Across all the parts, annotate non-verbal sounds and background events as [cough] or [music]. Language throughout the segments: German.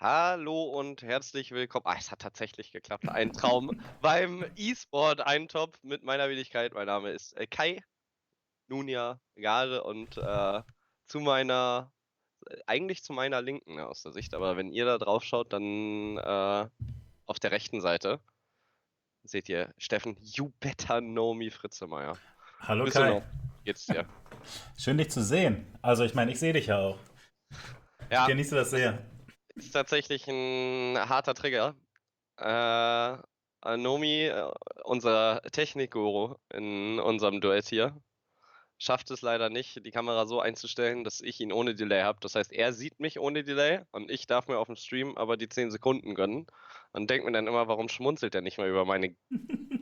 Hallo und herzlich willkommen. Ah, es hat tatsächlich geklappt. Ein Traum [laughs] beim E-Sport Eintopf mit meiner Wenigkeit. Mein Name ist äh, Kai Nunia Gare und äh, zu meiner, eigentlich zu meiner Linken aus der Sicht, aber wenn ihr da drauf schaut, dann äh, auf der rechten Seite seht ihr Steffen You Better Know Me Fritzemeier. Hallo du Kai. noch? Geht's dir? Schön dich zu sehen. Also ich meine, ich sehe dich ja auch. Ja, Ich genieße das sehr. Ist tatsächlich ein harter Trigger. Äh, Nomi, äh, unser Technikguru in unserem Duett hier, schafft es leider nicht, die Kamera so einzustellen, dass ich ihn ohne Delay habe. Das heißt, er sieht mich ohne Delay und ich darf mir auf dem Stream aber die 10 Sekunden gönnen und denkt mir dann immer, warum schmunzelt er nicht mal über meine [laughs]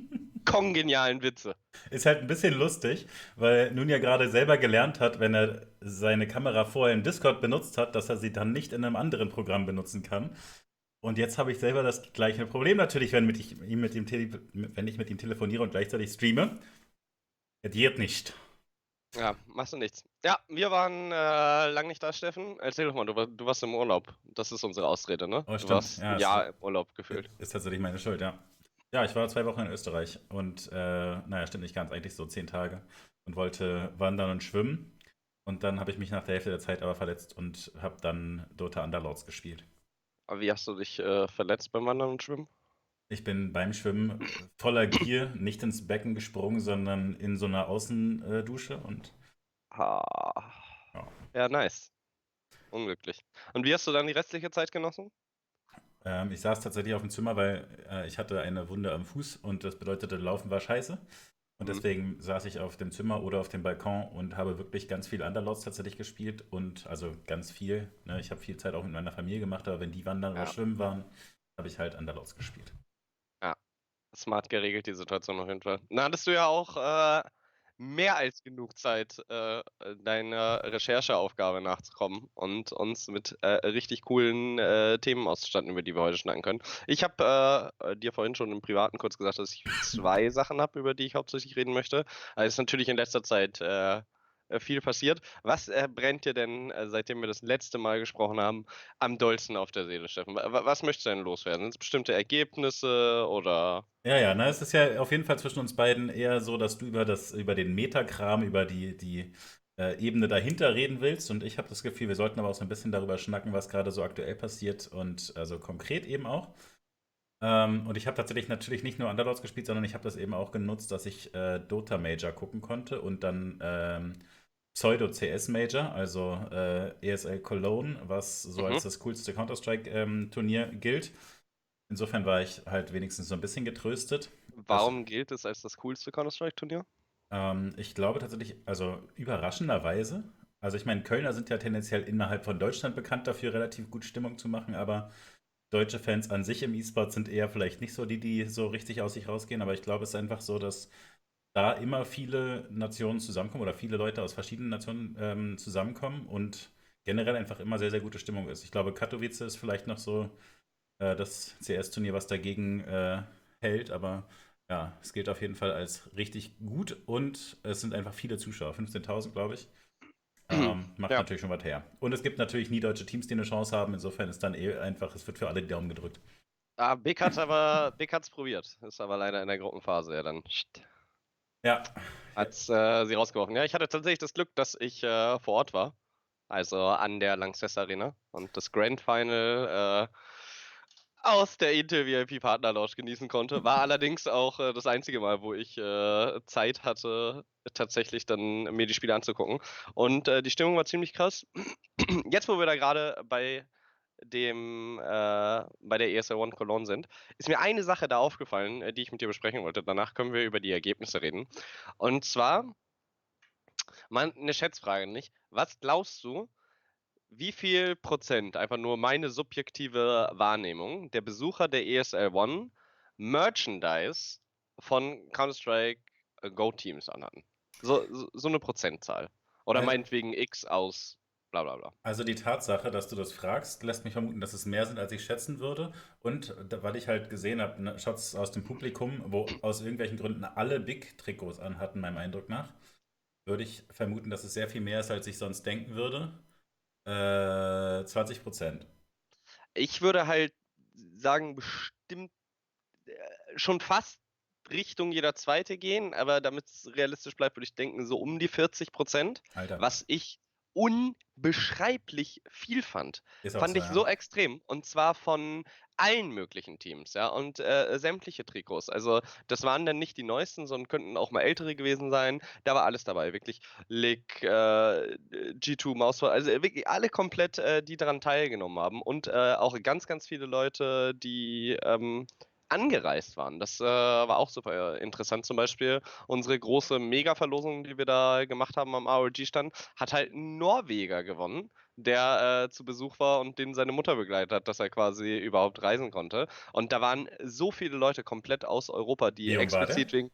kongenialen Witze? Ist halt ein bisschen lustig, weil nun ja gerade selber gelernt hat, wenn er seine Kamera vorher im Discord benutzt hat, dass er sie dann nicht in einem anderen Programm benutzen kann. Und jetzt habe ich selber das gleiche Problem natürlich, wenn, mit ich, mit ihm tele wenn ich mit ihm telefoniere und gleichzeitig streame. Es geht nicht. Ja, machst du nichts. Ja, wir waren äh, lang nicht da, Steffen. Erzähl doch mal, du, du warst im Urlaub. Das ist unsere Ausrede, ne? Oh, du warst Ja, ein Jahr im Urlaub gefühlt. Ist tatsächlich meine Schuld, ja. Ja, ich war zwei Wochen in Österreich und, äh, naja, stimmt nicht ganz, eigentlich so zehn Tage und wollte wandern und schwimmen. Und dann habe ich mich nach der Hälfte der Zeit aber verletzt und habe dann Dota Underlords gespielt. Aber wie hast du dich äh, verletzt beim Wandern und Schwimmen? Ich bin beim Schwimmen voller Gier nicht ins Becken gesprungen, sondern in so einer Außendusche und Ah. Ja. Ja, nice. Unglücklich. Und wie hast du dann die restliche Zeit genossen? Ähm, ich saß tatsächlich auf dem Zimmer, weil äh, ich hatte eine Wunde am Fuß und das bedeutete, Laufen war scheiße. Und Mhm. deswegen saß ich auf dem Zimmer oder auf dem Balkon und habe wirklich ganz viel Underlords tatsächlich gespielt und also ganz viel. Ne? Ich habe viel Zeit auch mit meiner Familie gemacht, aber wenn die wandern oder Ja. schwimmen waren, habe ich halt Underlords gespielt. Smart geregelt, die Situation auf jeden Fall. Dann hattest du ja auch äh, mehr als genug Zeit, äh, deiner Rechercheaufgabe nachzukommen und uns mit äh, richtig coolen äh, Themen auszustatten, über die wir heute schnacken können. Ich habe äh, dir vorhin schon im Privaten kurz gesagt, dass ich zwei Sachen habe, über die ich hauptsächlich reden möchte. Also es ist natürlich in letzter Zeit äh, viel passiert. Was äh, brennt dir denn, äh, seitdem wir das letzte Mal gesprochen haben, am dollsten auf der Seele, Steffen? Wa- wa- Was möchtest du denn loswerden? Sind es bestimmte Ergebnisse oder Ja, ja, na, es ist ja auf jeden Fall zwischen uns beiden eher so, dass du über das, über den Metakram, über die, die äh, Ebene dahinter reden willst. Und ich habe das Gefühl, wir sollten aber auch so ein bisschen darüber schnacken, was gerade so aktuell passiert und also konkret eben auch. Ähm, und ich habe tatsächlich natürlich nicht nur Underlords gespielt, sondern ich habe das eben auch genutzt, dass ich äh, Dota Major gucken konnte und dann ähm, Pseudo CS Major, also äh, ESL Cologne, was so Mhm. als das coolste Counter-Strike-Turnier gilt. Insofern war ich halt wenigstens so ein bisschen getröstet. warum gilt es als das coolste Counter-Strike-Turnier? Ähm, ich glaube tatsächlich, also überraschenderweise, also ich meine, Kölner sind ja tendenziell innerhalb von Deutschland bekannt dafür, relativ gut Stimmung zu machen, aber deutsche Fans an sich im E-Sport sind eher vielleicht nicht so die, die so richtig aus sich rausgehen, aber ich glaube, es ist einfach so, dass da immer viele Nationen zusammenkommen oder viele Leute aus verschiedenen Nationen ähm, zusammenkommen und generell einfach immer sehr, sehr gute Stimmung ist. Ich glaube, Katowice ist vielleicht noch so äh, das CS-Turnier, was dagegen äh, hält, aber ja, es gilt auf jeden Fall als richtig gut und es sind einfach viele Zuschauer, 15.000 glaube ich. Ähm, [clears throat] macht Ja. natürlich schon was her. Und es gibt natürlich nie deutsche Teams, die eine Chance haben, insofern ist dann eh einfach, es wird für alle die Daumen gedrückt. Ah, Big hat aber Big hat's probiert. Ist aber leider in der Gruppenphase ja dann. Ja, Hat's äh, sie rausgeworfen. Ja, ich hatte tatsächlich das Glück, dass ich äh, vor Ort war. Also an der Lanxess Arena und das Grand Final äh, aus der Intel VIP Partner Lounge genießen konnte. War allerdings auch äh, das einzige Mal, wo ich äh, Zeit hatte, tatsächlich dann mir die Spiele anzugucken. Und äh, die Stimmung war ziemlich krass. Jetzt, wo wir da gerade bei dem äh, bei der ESL One Cologne sind, ist mir eine Sache da aufgefallen, äh, die ich mit dir besprechen wollte. Danach können wir über die Ergebnisse reden. Und zwar mal eine Schätzfrage, nicht? Was glaubst du, wie viel Prozent, einfach nur meine subjektive Wahrnehmung, der Besucher der ESL One Merchandise von Counter-Strike äh, Go Teams anhatten? So, so, so eine Prozentzahl. Oder Also- meinetwegen X aus bla bla bla. Also die Tatsache, dass du das fragst, lässt mich vermuten, dass es mehr sind, als ich schätzen würde. Und weil ich halt gesehen habe, ne, Shots aus dem Publikum, wo aus irgendwelchen Gründen alle Big-Trikots anhatten, meinem Eindruck nach, würde ich vermuten, dass es sehr viel mehr ist, als ich sonst denken würde. Äh, 20 Prozent. Ich würde halt sagen, bestimmt äh, schon fast Richtung jeder zweite gehen, aber damit es realistisch bleibt, würde ich denken, so um die 40 Prozent. Was ich unbeschreiblich viel fand. Fand so, ich ja. so extrem. Und zwar von allen möglichen Teams, ja, und äh, sämtliche Trikots. Also, das waren dann nicht die neuesten, sondern könnten auch mal ältere gewesen sein. Da war alles dabei, wirklich. Lick, äh, G2, Mausfall, also wirklich alle komplett, äh, die daran teilgenommen haben. Und äh, auch ganz, ganz viele Leute, die ähm, angereist waren. Das äh, war auch super interessant. Zum Beispiel unsere große Mega-Verlosung, die wir da gemacht haben am AOG-Stand, hat halt ein Norweger gewonnen, der äh, zu Besuch war und den seine Mutter begleitet hat, dass er quasi überhaupt reisen konnte. Und da waren so viele Leute komplett aus Europa, die explizit wegen.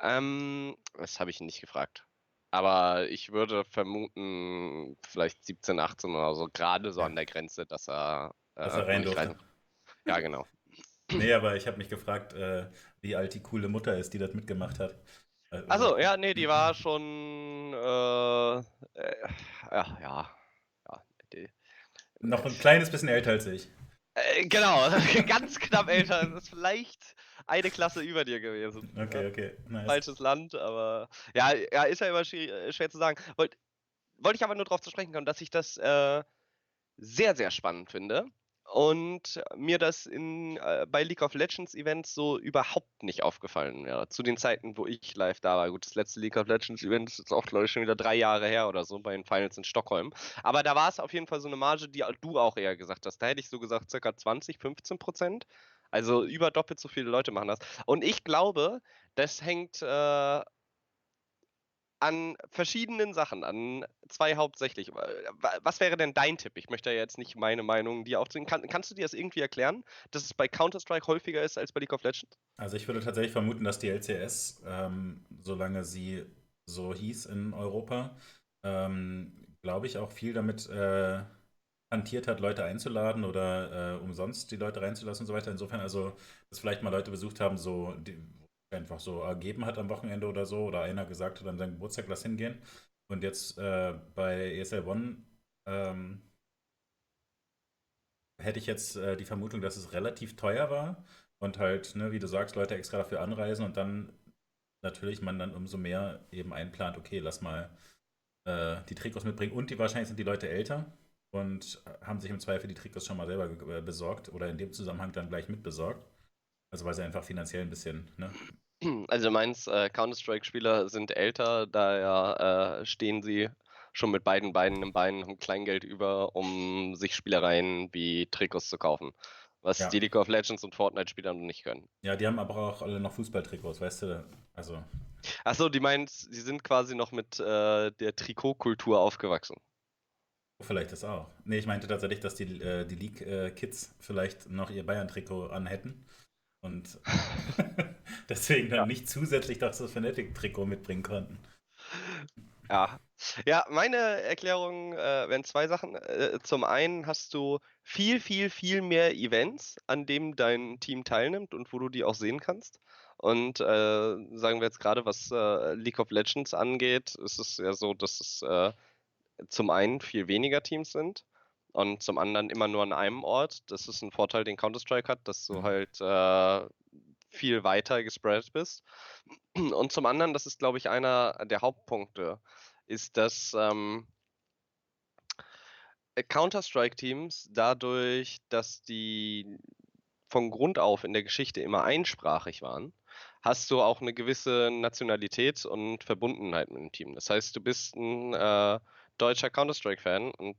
Ähm, das habe ich nicht gefragt. Aber ich würde vermuten, vielleicht 17, 18 oder so, gerade so an der Grenze, dass er, äh, dass er rein durfte. Ja, genau. Nee, aber ich habe mich gefragt, äh, wie alt die coole Mutter ist, die das mitgemacht hat. Also, Achso, ja, nee, die war schon, äh, äh, ja, ja, ja. Die, noch ein kleines bisschen älter als ich. Äh, genau, [laughs] ganz knapp älter. Das ist vielleicht eine Klasse über dir gewesen. Okay, okay. Nice. Falsches Land, aber ja, ja ist ja immer schwer, schwer zu sagen. Wollte wollt ich aber nur darauf zu sprechen kommen, dass ich das äh, sehr, sehr spannend finde und mir das in, äh, bei League of Legends Events so überhaupt nicht aufgefallen wäre. Zu den Zeiten, wo ich live da war. Gut, das letzte League of Legends Event ist jetzt auch, glaube ich, schon wieder drei Jahre her oder so bei den Finals in Stockholm. Aber da war es auf jeden Fall so eine Marge, die du auch eher gesagt hast. Da hätte ich so gesagt, circa 20, 15 Prozent. Also über doppelt so viele Leute machen das. Und ich glaube, das hängt äh, an verschiedenen Sachen, an zwei hauptsächlich. Was wäre denn dein Tipp? Ich möchte ja jetzt nicht meine Meinung dir aufzwingen. Kann, kannst du dir das irgendwie erklären, dass es bei Counter-Strike häufiger ist als bei League of Legends? Also ich würde tatsächlich vermuten, dass die LCS, ähm, solange sie so hieß in Europa, ähm, glaube ich auch viel damit äh, hantiert hat, Leute einzuladen oder äh, umsonst die Leute reinzulassen und so weiter. Insofern also, dass vielleicht mal Leute besucht haben, so die, einfach so ergeben hat am Wochenende oder so, oder einer gesagt hat, an seinem Geburtstag lass hingehen. Und jetzt äh, bei ESL One ähm, hätte ich jetzt äh, die Vermutung, dass es relativ teuer war und halt, ne, wie du sagst, Leute extra dafür anreisen und dann natürlich man dann umso mehr eben einplant, okay, lass mal äh, die Trikots mitbringen und die wahrscheinlich sind die Leute älter und haben sich im Zweifel die Trikots schon mal selber äh, besorgt oder in dem Zusammenhang dann gleich mitbesorgt. Also weil sie einfach finanziell ein bisschen ne, also meins äh, Counter-Strike-Spieler sind älter, daher äh, stehen sie schon mit beiden Beinen im Bein, haben Kleingeld über, um sich Spielereien wie Trikots zu kaufen. Was ja. die League of Legends und Fortnite-Spieler noch nicht können. Ja, die haben aber auch alle noch Fußballtrikots, weißt du? Also. Achso, die meint, die sind quasi noch mit äh, der Trikotkultur aufgewachsen. Vielleicht das auch. Nee, ich meinte tatsächlich, dass die, äh, die League-Kids äh, vielleicht noch ihr Bayern-Trikot anhätten und [laughs] [laughs] deswegen dann ja. nicht zusätzlich das Fnatic-Trikot mitbringen konnten. Ja. Ja, meine Erklärung äh, wären zwei Sachen. Äh, zum einen hast du viel, viel, viel mehr Events, an denen dein Team teilnimmt und wo du die auch sehen kannst. Und äh, sagen wir jetzt gerade, was äh, League of Legends angeht, ist es ja so, dass es äh, zum einen viel weniger Teams sind und zum anderen immer nur an einem Ort. Das ist ein Vorteil, den Counter-Strike hat, dass du mhm. halt äh, viel weiter gespreadet bist. Und zum anderen, das ist, glaube ich, einer der Hauptpunkte, ist, dass ähm, Counter-Strike-Teams dadurch, dass die von Grund auf in der Geschichte immer einsprachig waren, hast du auch eine gewisse Nationalität und Verbundenheit mit dem Team. Das heißt, du bist ein äh, deutscher Counter-Strike-Fan und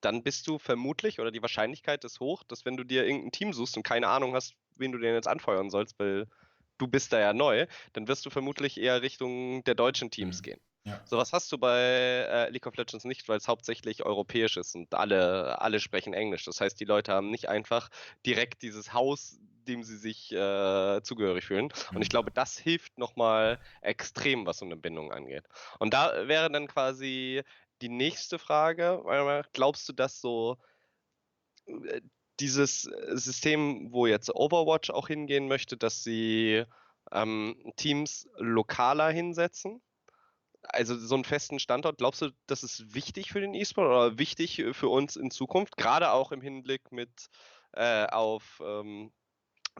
dann bist du vermutlich, oder die Wahrscheinlichkeit ist hoch, dass wenn du dir irgendein Team suchst und keine Ahnung hast, wen du denn jetzt anfeuern sollst, weil du bist da ja neu, dann wirst du vermutlich eher Richtung der deutschen Teams mhm. gehen. Ja. So was hast du bei äh, League of Legends nicht, weil es hauptsächlich europäisch ist und alle, alle sprechen Englisch. Das heißt, die Leute haben nicht einfach direkt dieses Haus, dem sie sich äh, zugehörig fühlen. Mhm. Und ich mhm. glaube, das hilft nochmal extrem, was so eine Bindung angeht. Und da wäre dann quasi die nächste Frage, glaubst du, dass so äh, dieses äh, System, wo jetzt Overwatch auch hingehen möchte, dass sie ähm, Teams lokaler hinsetzen? also so einen festen Standort, glaubst du, das ist wichtig für den E-Sport oder wichtig für uns in Zukunft, gerade auch im Hinblick mit äh, auf ähm,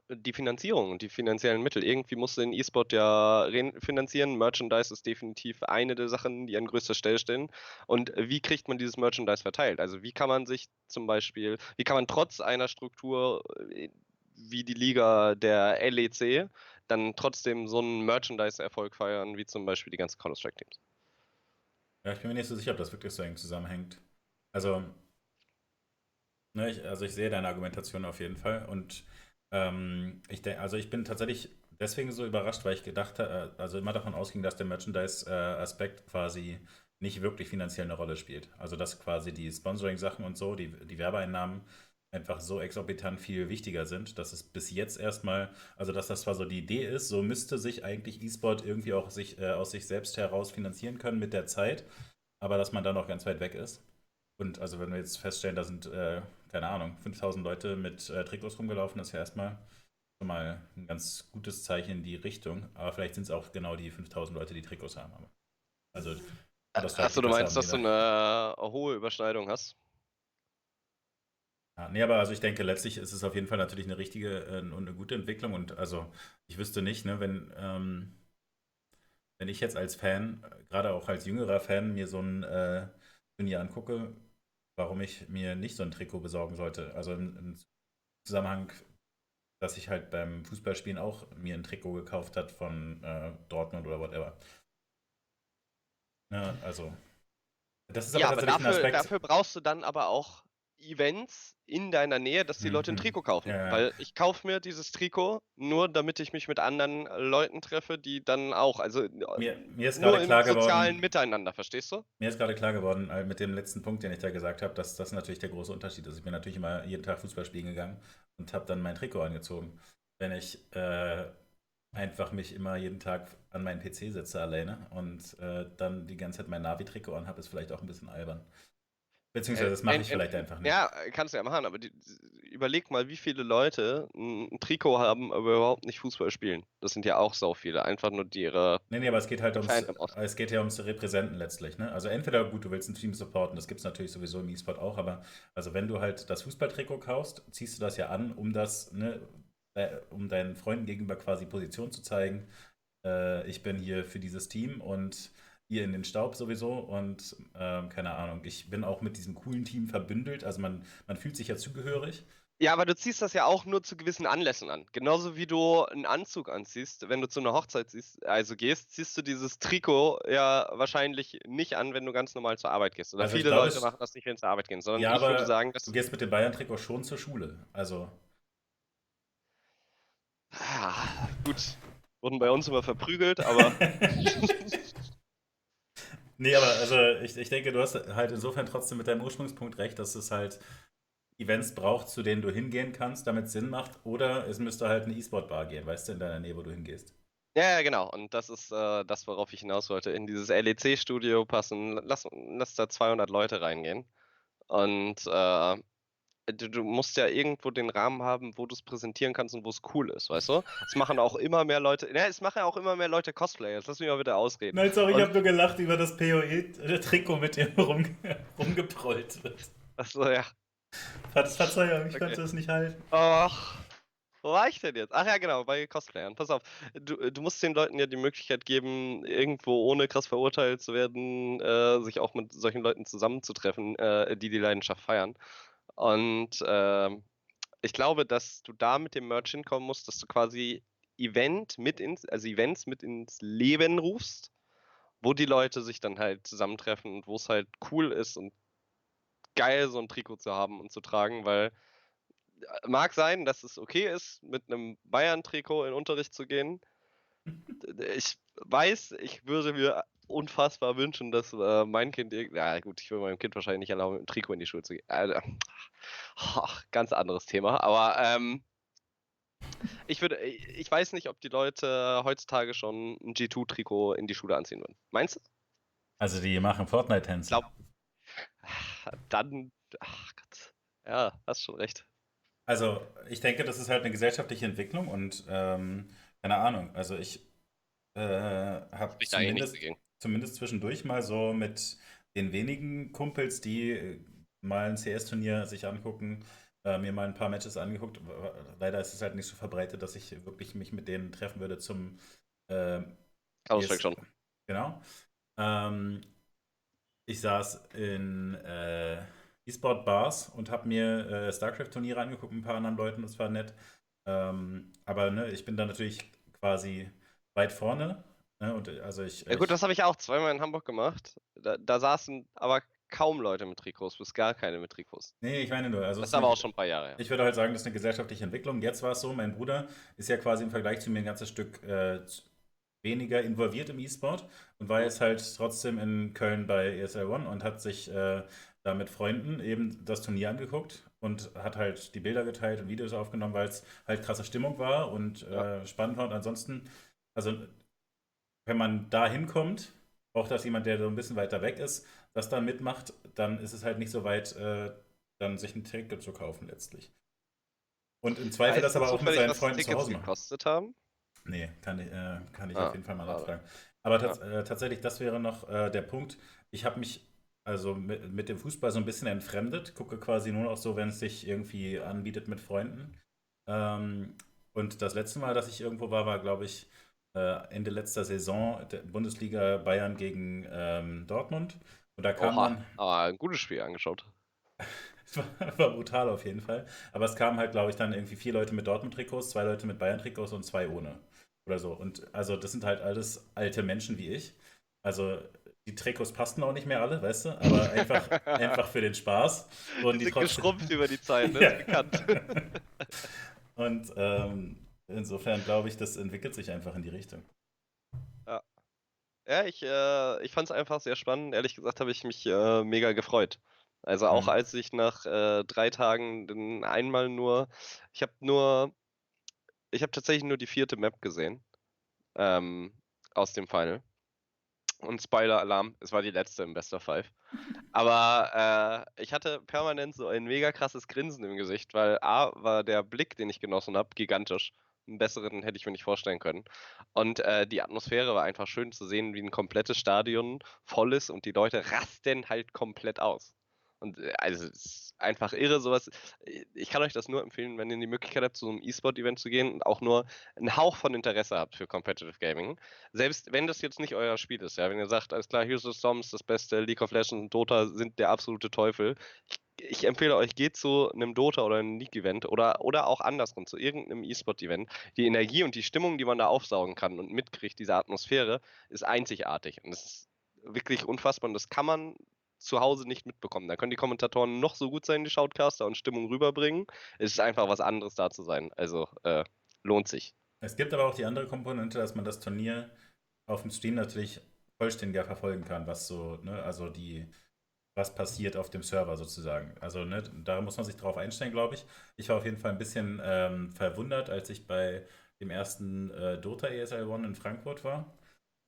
die Finanzierung und die finanziellen Mittel. Irgendwie musst du den E-Sport ja finanzieren. Merchandise ist definitiv eine der Sachen, die an größter Stelle stehen. Und wie kriegt man dieses Merchandise verteilt? Also wie kann man sich zum Beispiel, wie kann man trotz einer Struktur äh, wie die Liga der LEC dann trotzdem so einen Merchandise-Erfolg feiern, wie zum Beispiel die ganzen Counter-Strike-Teams? Ja, ich bin mir nicht so sicher, ob das wirklich so eng zusammenhängt. Also, ne, ich, also ich sehe deine Argumentation auf jeden Fall und ähm, ich denke, also ich bin tatsächlich deswegen so überrascht, weil ich gedacht habe, äh, also immer davon ausging, dass der Merchandise-Aspekt quasi nicht wirklich finanziell eine Rolle spielt. Also dass quasi die Sponsoring-Sachen und so, die, die Werbeeinnahmen einfach so exorbitant viel wichtiger sind, dass es bis jetzt erstmal, also dass das zwar so die Idee ist, so müsste sich eigentlich E-Sport irgendwie auch sich, äh, aus sich selbst heraus finanzieren können mit der Zeit, aber dass man da noch ganz weit weg ist. Und also wenn wir jetzt feststellen, da sind äh, keine Ahnung, 5000 Leute mit äh, Trikots rumgelaufen. Das ist ja erstmal schon mal ein ganz gutes Zeichen in die Richtung. Aber vielleicht sind es auch genau die 5000 Leute, die Trikots haben. Also, Achso, du meinst, dass du eine äh, hohe Überschneidung hast? Ja, nee, aber also ich denke, letztlich ist es auf jeden Fall natürlich eine richtige äh, und eine gute Entwicklung. Und also ich wüsste nicht, ne, wenn, ähm, wenn ich jetzt als Fan, gerade auch als jüngerer Fan, mir so ein äh, Turnier angucke, warum ich mir nicht so ein Trikot besorgen sollte. Also im, im Zusammenhang, dass ich halt beim Fußballspielen auch mir ein Trikot gekauft hat von äh, Dortmund oder whatever. Ja, also. Das ist aber ja, tatsächlich aber dafür, ein Aspekt. Dafür brauchst du dann aber auch Events in deiner Nähe, dass die mhm. Leute ein mhm. Trikot kaufen. Ja. Weil ich kaufe mir dieses Trikot nur, damit ich mich mit anderen Leuten treffe, die dann auch, also mir, mir ist nur im klar sozialen geworden, Miteinander, verstehst du? Mir ist gerade klar geworden, äh, mit dem letzten Punkt, den ich da gesagt habe, dass das natürlich der große Unterschied ist. Ich bin natürlich immer jeden Tag Fußball spielen gegangen und habe dann mein Trikot angezogen. Wenn ich äh, einfach mich immer jeden Tag an meinen PC setze alleine und äh, dann die ganze Zeit mein Navi-Trikot anhabe, ist vielleicht auch ein bisschen albern. Beziehungsweise äh, das mache ich äh, vielleicht einfach nicht. Ja, kannst du ja machen, aber die, überleg mal, wie viele Leute ein, Trikot haben, aber überhaupt nicht Fußball spielen. Das sind ja auch so viele, einfach nur die ihre. Nee, nee, aber es geht halt ums, es geht ja ums Repräsenten letztlich, ne? Also entweder, gut, du willst ein Team supporten, das gibt es natürlich sowieso im E-Sport auch, aber also wenn du halt das Fußballtrikot kaufst, ziehst du das ja an, um das, ne, äh, um deinen Freunden gegenüber quasi Position zu zeigen. Äh, ich bin hier für dieses Team und ihr in den Staub sowieso und ähm, keine Ahnung, ich bin auch mit diesem coolen Team verbündelt, also man, man fühlt sich ja zugehörig. Ja, aber du ziehst das ja auch nur zu gewissen Anlässen an. Genauso wie du einen Anzug anziehst, wenn du zu einer Hochzeit ziehst, also gehst, ziehst du dieses Trikot ja wahrscheinlich nicht an, wenn du ganz normal zur Arbeit gehst. Oder also viele glaub, Leute machen das nicht, wenn sie zur Arbeit gehen, sondern ja, ich würde sagen, dass du gehst mit dem Bayern-Trikot schon zur Schule. Also. Ah, gut. Wurden bei uns immer verprügelt, aber. [laughs] [laughs] Nee, aber also ich, ich denke, du hast halt insofern trotzdem mit deinem Ursprungspunkt recht, dass es halt Events braucht, zu denen du hingehen kannst, damit es Sinn macht, oder es müsste halt eine E-Sport-Bar gehen, weißt du, in deiner Nähe, wo du hingehst. Ja, genau. Und das ist äh, das, worauf ich hinaus wollte. In dieses LEC-Studio passen, lass, lass da 200 Leute reingehen. Und äh, du, du, musst ja irgendwo den Rahmen haben, wo du es präsentieren kannst und wo es cool ist, weißt du? Es machen auch immer mehr Leute, ja, es machen ja auch immer mehr Leute Cosplay. Jetzt lass mich mal bitte ausreden. Nein, sorry, und, ich habe nur gelacht über das PoE-Trikot, mit dem rum, [laughs] rumgeprollt wird. Achso, ja. Verzeihung, ich okay. konnte es nicht halten. Ach. Wo war ich denn jetzt? Ach ja, genau, bei Cosplayern. Pass auf, du, du musst den Leuten ja die Möglichkeit geben, irgendwo ohne krass verurteilt zu werden, äh, sich auch mit solchen Leuten zusammenzutreffen, äh, die die Leidenschaft feiern. Und äh, ich glaube, dass du da mit dem Merch hinkommen musst, dass du quasi Event mit ins, also Events mit ins Leben rufst, wo die Leute sich dann halt zusammentreffen und wo es halt cool ist und geil, so ein Trikot zu haben und zu tragen, weil äh, mag sein, dass es okay ist, mit einem Bayern-Trikot in Unterricht zu gehen. [laughs] Ich weiß, ich würde mir unfassbar wünschen, dass äh, mein Kind, ja gut, ich würde meinem Kind wahrscheinlich nicht erlauben, mit einem Trikot in die Schule zu gehen. Also, ach, ganz anderes Thema, aber ähm, ich würde, ich weiß nicht, ob die Leute heutzutage schon ein G2-Trikot in die Schule anziehen würden. Meinst du? Also die machen Fortnite-Tänze. Dann, ach Gott, ja, hast schon recht. Also ich denke, das ist halt eine gesellschaftliche Entwicklung und ähm, keine Ahnung, also ich äh, habe zumindest, zumindest zwischendurch mal so mit den wenigen Kumpels, die äh, mal ein CS-Turnier sich angucken, äh, mir mal ein paar Matches angeguckt. Leider ist es halt nicht so verbreitet, dass ich wirklich mich mit denen treffen würde zum äh, Counter-Strike schon. Genau. Ähm, ich saß in äh, E-Sport-Bars und habe mir äh, StarCraft-Turniere angeguckt mit ein paar anderen Leuten, das war nett. Ähm, aber ne, ich bin da natürlich quasi weit vorne. Ne, und also ich, ja gut, ich, das habe ich auch zweimal in Hamburg gemacht. Da, da, saßen aber kaum Leute mit Trikots, bis gar keine mit Trikots. Nee, ich meine nur. Also das ist aber auch schon ein paar Jahre. Ich würde halt sagen, das ist eine gesellschaftliche Entwicklung. Jetzt war es so, mein Bruder ist ja quasi im Vergleich zu mir ein ganzes Stück äh, weniger involviert im E-Sport und war jetzt halt trotzdem in Köln bei ESL One und hat sich äh, da mit Freunden eben das Turnier angeguckt und hat halt die Bilder geteilt und Videos aufgenommen, weil es halt krasse Stimmung war und ja. äh, spannend war. Und ansonsten, also wenn man da hinkommt, auch dass jemand, der so ein bisschen weiter weg ist, das dann mitmacht, dann ist es halt nicht so weit, äh, dann sich ein Ticket zu kaufen letztlich. Und im Zweifel das aber auch mit seinen Freunden zu Hause machen. gekostet haben? Nee, kann ich, äh, kann ich ah, auf jeden Fall mal nachfragen. Aber tats ja. äh, tatsächlich, das wäre noch äh, der Punkt. Ich habe mich also mit, mit, dem Fußball so ein bisschen entfremdet, gucke quasi nur noch so, wenn es sich irgendwie anbietet mit Freunden. Ähm, und das letzte Mal, dass ich irgendwo war, war, glaube ich, Ende letzter Saison der Bundesliga Bayern gegen ähm, Dortmund. Und da kam Oha, man. Aber ein gutes Spiel angeschaut. es [laughs] war, war, brutal auf jeden Fall. Aber es kamen halt, glaube ich, dann irgendwie vier Leute mit Dortmund-Trikots, zwei Leute mit Bayern-Trikots und zwei ohne. Oder so. Und also das sind halt alles alte Menschen wie ich. Also die Trikots passten auch nicht mehr alle, weißt du, aber einfach, [laughs] einfach für den Spaß. Und die, die sind trotzdem... geschrumpft über die Zeit, ne? [laughs] Ja. bekannt. und ähm, insofern glaube ich, das entwickelt sich einfach in die Richtung. Ja. Ja, ich, äh, ich fand es einfach sehr spannend. Ehrlich gesagt habe ich mich äh, mega gefreut. Also auch mhm. als ich nach äh, drei Tagen einmal nur, ich habe nur, ich habe tatsächlich nur die vierte Map gesehen ähm, aus dem Final und Spoiler-Alarm, es war die letzte im Best of Five. [laughs] Aber äh, ich hatte permanent so ein mega krasses Grinsen im Gesicht, weil A war der Blick, den ich genossen habe, gigantisch. Einen besseren hätte ich mir nicht vorstellen können. Und äh, die Atmosphäre war einfach schön zu sehen, wie ein komplettes Stadion voll ist und die Leute rasten halt komplett aus. Und äh, also es ist einfach irre, sowas. Ich kann euch das nur empfehlen, wenn ihr die Möglichkeit habt, zu einem E-Sport-Event zu gehen und auch nur einen Hauch von Interesse habt für Competitive Gaming. Selbst wenn das jetzt nicht euer Spiel ist, ja, wenn ihr sagt, alles klar, Heroes of Storms, das Beste, League of Legends und Dota sind der absolute Teufel. Ich, ich empfehle euch, geht zu einem Dota oder einem League-Event oder, oder auch andersrum, zu irgendeinem E-Sport-Event. Die Energie und die Stimmung, die man da aufsaugen kann und mitkriegt, diese Atmosphäre, ist einzigartig. Und das ist wirklich unfassbar. Und das kann man zu Hause nicht mitbekommen. Da können die Kommentatoren noch so gut sein, die Shoutcaster, und Stimmung rüberbringen. Es ist einfach was anderes da zu sein. Also äh, lohnt sich. Es gibt aber auch die andere Komponente, dass man das Turnier auf dem Stream natürlich vollständiger verfolgen kann, was so, ne, also die, was passiert auf dem Server sozusagen. Also ne, da muss man sich drauf einstellen, glaube ich. Ich war auf jeden Fall ein bisschen ähm, verwundert, als ich bei dem ersten äh, Dota ESL One in Frankfurt war.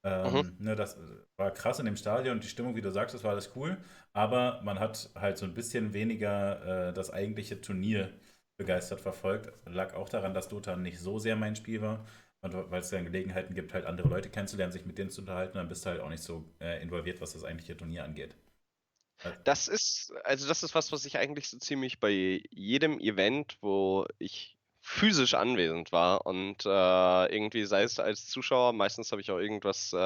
Ähm, mhm. ne, das war krass in dem Stadion und die Stimmung, wie du sagst, das war alles cool. Aber man hat halt so ein bisschen weniger äh, das eigentliche Turnier begeistert verfolgt. Lag auch daran, dass Dota nicht so sehr mein Spiel war. Und weil es dann Gelegenheiten gibt, halt andere Leute kennenzulernen, sich mit denen zu unterhalten, dann bist du halt auch nicht so äh, involviert, was das eigentliche Turnier angeht. Das ist, also das ist was, was ich eigentlich so ziemlich bei jedem Event, wo ich physisch anwesend war und äh, irgendwie sei es als Zuschauer, meistens habe ich auch irgendwas äh,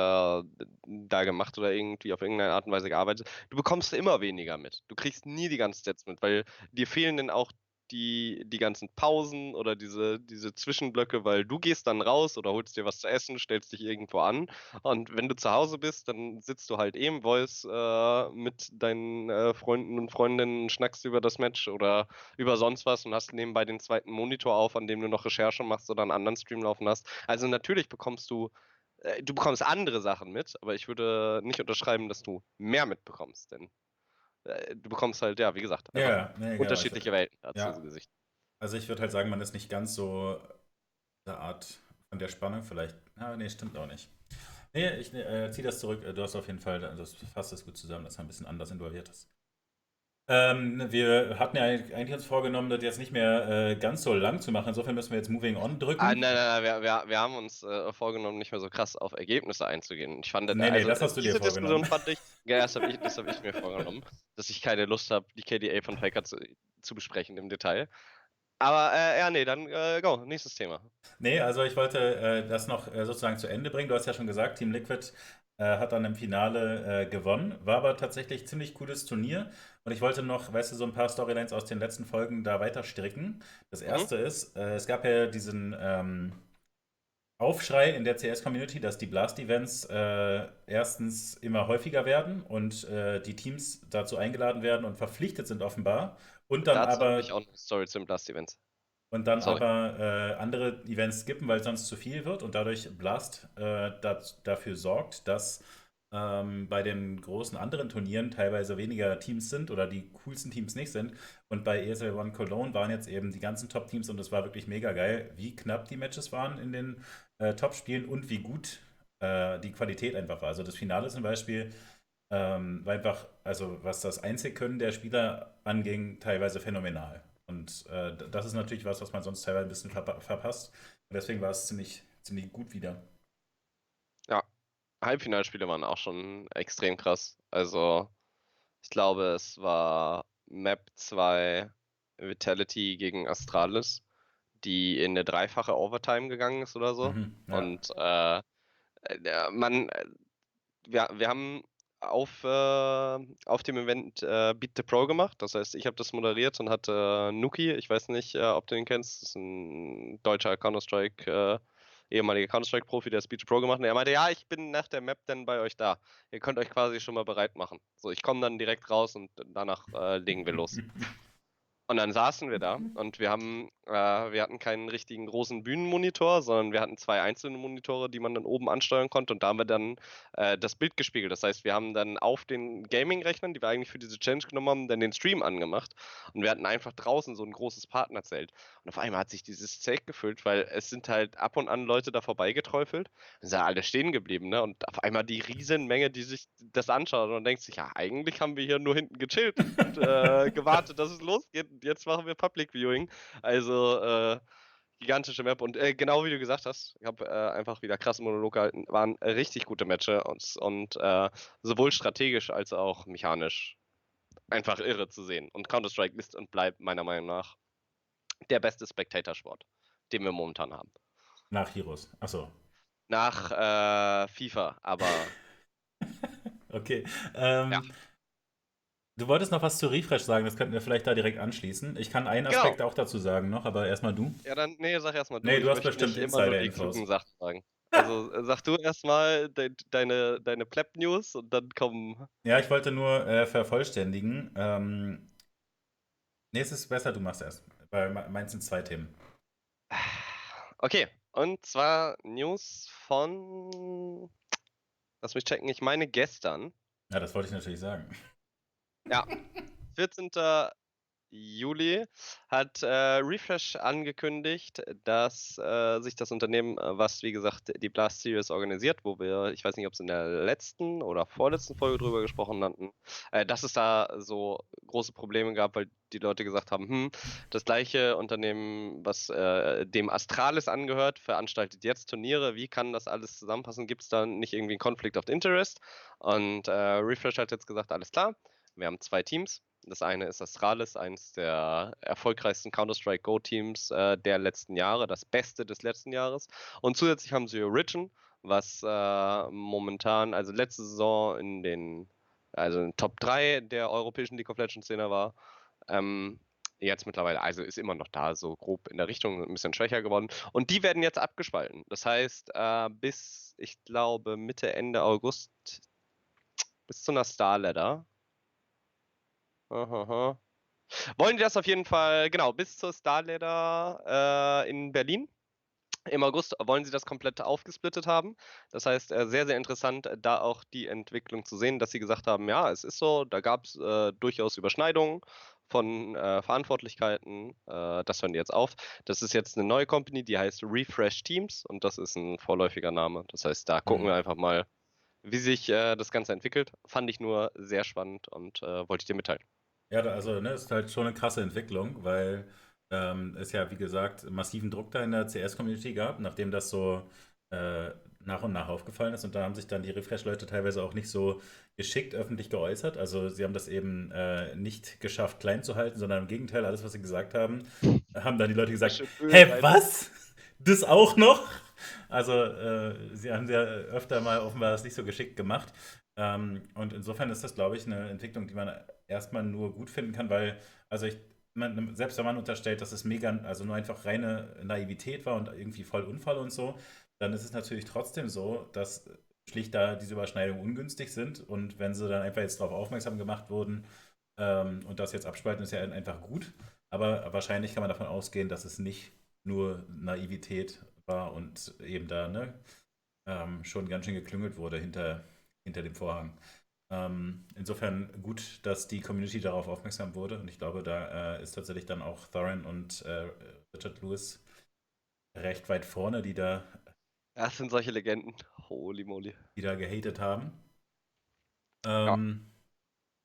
da gemacht oder irgendwie auf irgendeine Art und Weise gearbeitet, du bekommst immer weniger mit. Du kriegst nie die ganzen Sets mit, weil dir fehlen dann auch die, die ganzen Pausen oder diese, diese Zwischenblöcke, weil du gehst dann raus oder holst dir was zu essen, stellst dich irgendwo an und wenn du zu Hause bist, dann sitzt du halt eben Voice äh, mit deinen äh, Freunden und Freundinnen, schnackst über das Match oder über sonst was und hast nebenbei den zweiten Monitor auf, an dem du noch Recherche machst oder einen anderen Stream laufen hast. Also natürlich bekommst du äh, du bekommst andere Sachen mit, aber ich würde nicht unterschreiben, dass du mehr mitbekommst, denn du bekommst halt, ja, wie gesagt, ja, nee, unterschiedliche genau. Welten dazu ja. Gesicht. Also ich würde halt sagen, man ist nicht ganz so der Art von der Spannung vielleicht. Ja, nee, stimmt auch nicht. Nee, ich äh, ziehe das zurück. Du hast auf jeden Fall, das fasst es gut zusammen, dass man ein bisschen anders involviert ist. Ähm, wir hatten ja eigentlich uns vorgenommen, das jetzt nicht mehr äh, ganz so lang zu machen. Insofern müssen wir jetzt Moving On drücken. Ah, nein, nein, nein, wir, wir, wir haben uns äh, vorgenommen, nicht mehr so krass auf Ergebnisse einzugehen. Ich fand, Nee, nee, also, das hast du dir diese Diskussion fand ich, ja, das habe ich, das hab ich mir vorgenommen, dass ich keine Lust habe, die KDA von Faker zu, zu besprechen im Detail. Aber äh, ja, nee, dann äh, go, nächstes Thema. Nee, also ich wollte äh, das noch äh, sozusagen zu Ende bringen. Du hast ja schon gesagt, Team Liquid äh, hat dann im Finale äh, gewonnen. War aber tatsächlich ziemlich cooles Turnier. Und ich wollte noch, weißt du, so ein paar Storylines aus den letzten Folgen da weiter stricken. Das Mhm. erste ist, äh, es gab ja diesen ähm, Aufschrei in der CS-Community, dass die Blast-Events äh, erstens immer häufiger werden und äh, die Teams dazu eingeladen werden und verpflichtet sind offenbar. Und dann Dazu aber ich auch eine Story zum Blast Events. und dann Sorry. aber äh, andere Events skippen, weil es sonst zu viel wird und dadurch Blast äh, dat, dafür sorgt, dass ähm, bei den großen anderen Turnieren teilweise weniger Teams sind oder die coolsten Teams nicht sind. Und bei ESL One Cologne waren jetzt eben die ganzen Top-Teams und es war wirklich mega geil, wie knapp die Matches waren in den äh, Top-Spielen und wie gut äh, die Qualität einfach war. Also das Finale zum Beispiel ähm, war einfach, also was das Einzelkönnen der Spieler anging, teilweise phänomenal. Und äh, das ist natürlich was, was man sonst teilweise ein bisschen verpa verpasst. Und deswegen war es ziemlich, ziemlich gut wieder. Halbfinalspiele waren auch schon extrem krass. Also, ich glaube, es war Map 2 Vitality gegen Astralis, die in eine dreifache Overtime gegangen ist oder so. Mhm, ja. Und äh, äh, man, äh, wir, wir haben auf, äh, auf dem Event äh, Beat the Pro gemacht. Das heißt, ich habe das moderiert und hatte Nuki, ich weiß nicht, äh, ob du ihn kennst, das ist ein deutscher Counter-Strike, äh, ehemaliger Counter-Strike-Profi, der Speech Pro gemacht und er meinte, ja, ich bin nach der Map dann bei euch da. Ihr könnt euch quasi schon mal bereit machen. So, ich komme dann direkt raus und danach äh, legen wir los. [laughs] Und dann saßen wir da und wir haben, äh, wir hatten keinen richtigen großen Bühnenmonitor, sondern wir hatten zwei einzelne Monitore, die man dann oben ansteuern konnte und da haben wir dann äh, das Bild gespiegelt. Das heißt, wir haben dann auf den Gaming-Rechnern, die wir eigentlich für diese Challenge genommen haben, dann den Stream angemacht und wir hatten einfach draußen so ein großes Partnerzelt. Und auf einmal hat sich dieses Zelt gefüllt, weil es sind halt ab und an Leute da vorbeigeträufelt. Dann sind alle stehen geblieben, ne? Und auf einmal die Riesenmenge, die sich das anschaut und denkt sich, ja, eigentlich haben wir hier nur hinten gechillt und äh, gewartet, dass es losgeht. Jetzt machen wir Public Viewing. Also äh, gigantische Map und äh, genau wie du gesagt hast, ich habe äh, einfach wieder krasse Monolog gehalten, waren richtig gute Matches und, und äh, sowohl strategisch als auch mechanisch einfach irre zu sehen. Und Counter-Strike ist und bleibt meiner Meinung nach der beste Spectator-Sport, den wir momentan haben. Nach Heroes. Achso. Nach äh, FIFA, aber [laughs] Okay. Ähm, Ja. Du wolltest noch was zu Refresh sagen, das könnten wir vielleicht da direkt anschließen. Ich kann einen Genau. Aspekt auch dazu sagen noch, aber erstmal du. ja dann, nee, sag erstmal du. Nee, ich du hast möchte bestimmt immer Insider-Infos. klugen Sachen sagen. Also äh, sag du erstmal de deine, deine Pleb-News und dann kommen Ja, ich wollte nur äh, vervollständigen. Ähm, nee, es ist besser, du machst erst. Weil me- meins sind zwei Themen. Okay, und zwar News von. Lass mich checken, ich meine gestern. Ja, das wollte ich natürlich sagen. Ja, 14. Juli hat äh, Refresh angekündigt, dass äh, sich das Unternehmen, äh, was wie gesagt die Blast Series organisiert, wo wir, ich weiß nicht, ob es in der letzten oder vorletzten Folge drüber gesprochen hatten, äh, dass es da so große Probleme gab, weil die Leute gesagt haben, hm, das gleiche Unternehmen, was äh, dem Astralis angehört, veranstaltet jetzt Turniere. Wie kann das alles zusammenpassen? Gibt es da nicht irgendwie einen Conflict of Interest? Und äh, Refresh hat jetzt gesagt, alles klar, wir haben zwei Teams. Das eine ist Astralis, eines der erfolgreichsten Counter-Strike Go-Teams äh, der letzten Jahre, das Beste des letzten Jahres. Und zusätzlich haben sie Origin, was äh, momentan, also letzte Saison in den, also in Top 3 der europäischen League of Legends Szene war. Ähm, jetzt mittlerweile, also ist immer noch da, so grob in der Richtung, ein bisschen schwächer geworden. Und die werden jetzt abgespalten. Das heißt, äh, bis, ich glaube, Mitte, Ende August, bis zu einer Star Ladder. Aha. Wollen die das auf jeden Fall, genau, bis zur Star Ladder äh, in Berlin? Im August wollen sie das komplett aufgesplittet haben. Das heißt, äh, sehr, sehr interessant, äh, da auch die Entwicklung zu sehen, dass sie gesagt haben, ja, es ist so, da gab es äh, durchaus Überschneidungen von äh, Verantwortlichkeiten. Äh, das hören die jetzt auf. Das ist jetzt eine neue Company, die heißt Refresh Teams und das ist ein vorläufiger Name. Das heißt, da gucken Mhm. wir einfach mal, wie sich äh, das Ganze entwickelt. Fand ich nur sehr spannend und wollte ich dir mitteilen. Ja, also ne, ist halt schon eine krasse Entwicklung, weil ähm, es ja, wie gesagt, massiven Druck da in der CS-Community gab, nachdem das so äh, nach und nach aufgefallen ist. Und da haben sich dann die Refresh-Leute teilweise auch nicht so geschickt öffentlich geäußert. Also sie haben das eben äh, nicht geschafft, klein zu halten, sondern im Gegenteil, alles, was sie gesagt haben, haben dann die Leute gesagt, hä, was? Das auch noch? Also äh, sie haben ja öfter mal offenbar das nicht so geschickt gemacht. Ähm, und insofern ist das, glaube ich, eine Entwicklung, die man erstmal nur gut finden kann, weil, also ich, man, selbst wenn man unterstellt, dass es mega, also nur einfach reine Naivität war und irgendwie voll Unfall und so, dann ist es natürlich trotzdem so, dass schlicht da diese Überschneidungen ungünstig sind. Und wenn sie dann einfach jetzt darauf aufmerksam gemacht wurden ähm, und das jetzt abspalten, ist ja einfach gut. Aber wahrscheinlich kann man davon ausgehen, dass es nicht nur Naivität war und eben da ne, ähm, schon ganz schön geklüngelt wurde hinter, hinter dem Vorhang. Ähm, insofern gut, dass die Community darauf aufmerksam wurde. Und ich glaube, da äh, ist tatsächlich dann auch Thorin und äh, Richard Lewis recht weit vorne, die da das sind solche Legenden. Holy moly. Die da gehatet haben. Ähm, ja.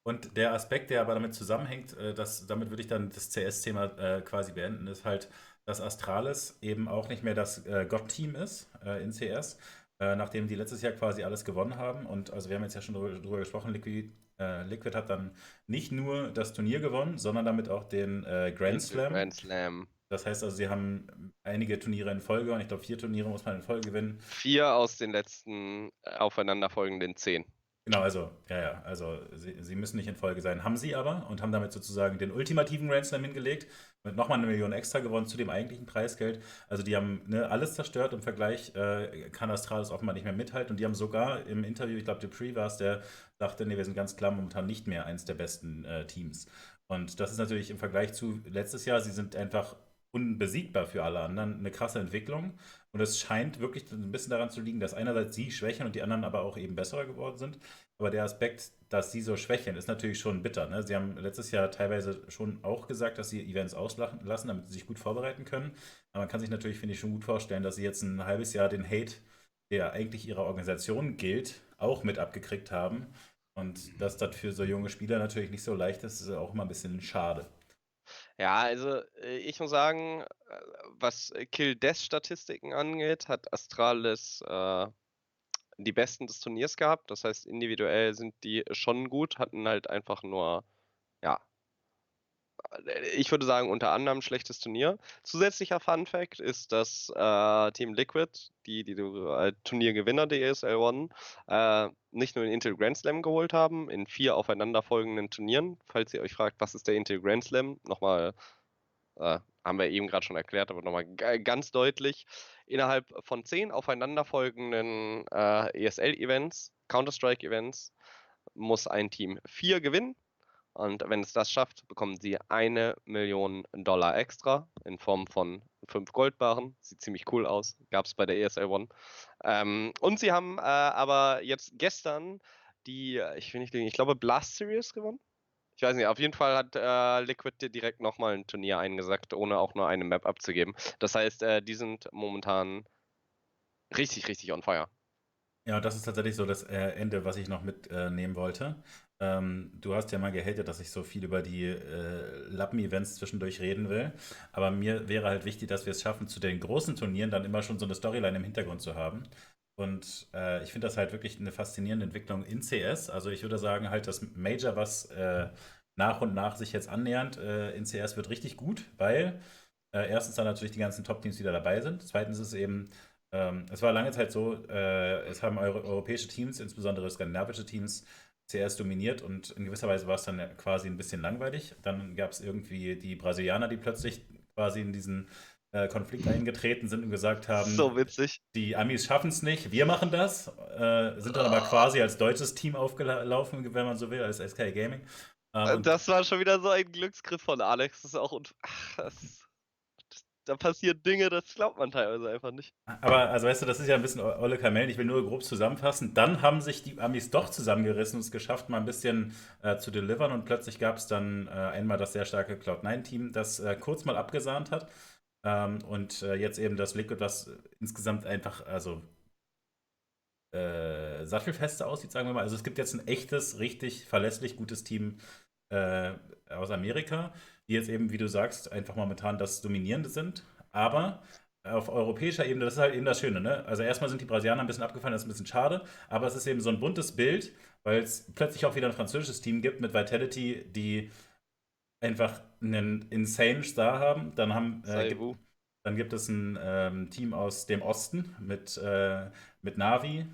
Und der Aspekt, der aber damit zusammenhängt, äh, das, damit würde ich dann das CS-Thema äh, quasi beenden, ist halt, dass Astralis eben auch nicht mehr das äh, Gott-Team ist äh, in CS, äh, nachdem die letztes Jahr quasi alles gewonnen haben. Und also wir haben jetzt ja schon drüber, drüber gesprochen, Liquid, äh, Liquid hat dann nicht nur das Turnier gewonnen, sondern damit auch den Grand Slam. Grand Slam. Das heißt also, sie haben einige Turniere in Folge und ich glaube, vier Turniere muss man in Folge gewinnen. Vier aus den letzten äh, aufeinanderfolgenden zehn. Genau, also, ja, ja, also sie, sie, müssen nicht in Folge sein. Haben sie aber und haben damit sozusagen den ultimativen Grand Slam hingelegt, mit nochmal eine Million extra gewonnen zu dem eigentlichen Preisgeld. Also die haben ne, alles zerstört. Im Vergleich äh, kann Astralis offenbar nicht mehr mithalten und die haben sogar im Interview, ich glaube, Dupree war es, der sagte, nee, wir sind ganz klar momentan nicht mehr eins der besten äh, Teams. Und das ist natürlich im Vergleich zu letztes Jahr, sie sind einfach unbesiegbar für alle anderen. Eine krasse Entwicklung. Und es scheint wirklich ein bisschen daran zu liegen, dass einerseits sie schwächeln und die anderen aber auch eben besser geworden sind. Aber der Aspekt, dass sie so schwächeln, ist natürlich schon bitter. Ne? Sie haben letztes Jahr teilweise schon auch gesagt, dass sie Events auslassen, damit sie sich gut vorbereiten können. Aber man kann sich natürlich, finde ich, schon gut vorstellen, dass sie jetzt ein halbes Jahr den Hate, der eigentlich ihrer Organisation gilt, auch mit abgekriegt haben. Und dass das für so junge Spieler natürlich nicht so leicht ist, ist auch immer ein bisschen schade. Ja, also äh, ich muss sagen, äh, was Kill-Death-Statistiken angeht, hat Astralis äh, die besten des Turniers gehabt. Das heißt, individuell sind die schon gut, hatten halt einfach nur, ich würde sagen, unter anderem schlechtes Turnier. Zusätzlicher Fun Fact ist, dass äh, Team Liquid, die, die äh, Turniergewinner der ESL One, äh, nicht nur den Intel Grand Slam geholt haben, in vier aufeinanderfolgenden Turnieren. Falls ihr euch fragt, was ist der Intel Grand Slam, nochmal, äh, haben wir eben gerade schon erklärt, aber nochmal ganz deutlich. Innerhalb von zehn aufeinanderfolgenden äh, ESL-Events, Counter-Strike-Events, muss ein Team vier gewinnen und wenn es das schafft, bekommen sie eine Million Dollar extra in Form von fünf Goldbarren. Sieht ziemlich cool aus. Gab es bei der ESL One. Ähm, und sie haben äh, aber jetzt gestern die, ich will nicht ich glaube Blast Series gewonnen. Ich weiß nicht, auf jeden Fall hat äh, Liquid direkt nochmal ein Turnier eingesackt, ohne auch nur eine Map abzugeben. Das heißt, äh, die sind momentan richtig, richtig on fire. Ja, das ist tatsächlich so das äh, Ende, was ich noch mitnehmen wollte. Ähm, du hast ja mal gehatet, dass ich so viel über die äh, Lappen-Events zwischendurch reden will. Aber mir wäre halt wichtig, dass wir es schaffen, zu den großen Turnieren dann immer schon so eine Storyline im Hintergrund zu haben. Und äh, ich finde das halt wirklich eine faszinierende Entwicklung in CS. Also ich würde sagen, halt das Major, was äh, nach und nach sich jetzt annähernd äh, in CS wird richtig gut, weil äh, erstens dann natürlich die ganzen Top-Teams wieder dabei sind. Zweitens ist es eben ähm, es war lange Zeit so, äh, es haben eure, europäische Teams, insbesondere skandinavische Teams, CS dominiert und in gewisser Weise war es dann quasi ein bisschen langweilig. Dann gab es irgendwie die Brasilianer, die plötzlich quasi in diesen äh, Konflikt eingetreten sind und gesagt haben, so witzig. Die Amis schaffen es nicht, wir machen das. Äh, sind dann oh. aber quasi als deutsches Team aufgelaufen, wenn man so will, als SK Gaming. Ähm, das war schon wieder so ein Glücksgriff von Alex. Das ist auch. Ach, das da passieren Dinge, das glaubt man teilweise einfach nicht. Aber, also weißt du, das ist ja ein bisschen olle Kamellen. Ich will nur grob zusammenfassen. Dann haben sich die Amis doch zusammengerissen und es geschafft, mal ein bisschen äh, zu delivern. Und plötzlich gab es dann äh, einmal das sehr starke Cloud9-Team, das äh, kurz mal abgesahnt hat. Ähm, und äh, jetzt eben das Liquid, was insgesamt einfach, also äh, sattelfester aussieht, sagen wir mal. Also es gibt jetzt ein echtes, richtig verlässlich gutes Team äh, aus Amerika, die jetzt eben, wie du sagst, einfach momentan das Dominierende sind. Aber auf europäischer Ebene, das ist halt eben das Schöne, ne? Also erstmal sind die Brasilianer ein bisschen abgefallen, das ist ein bisschen schade, aber es ist eben so ein buntes Bild, weil es plötzlich auch wieder ein französisches Team gibt mit Vitality, die einfach einen insane Star haben. Dann haben äh, gibt, dann gibt es ein ähm, Team aus dem Osten mit, äh, mit Navi.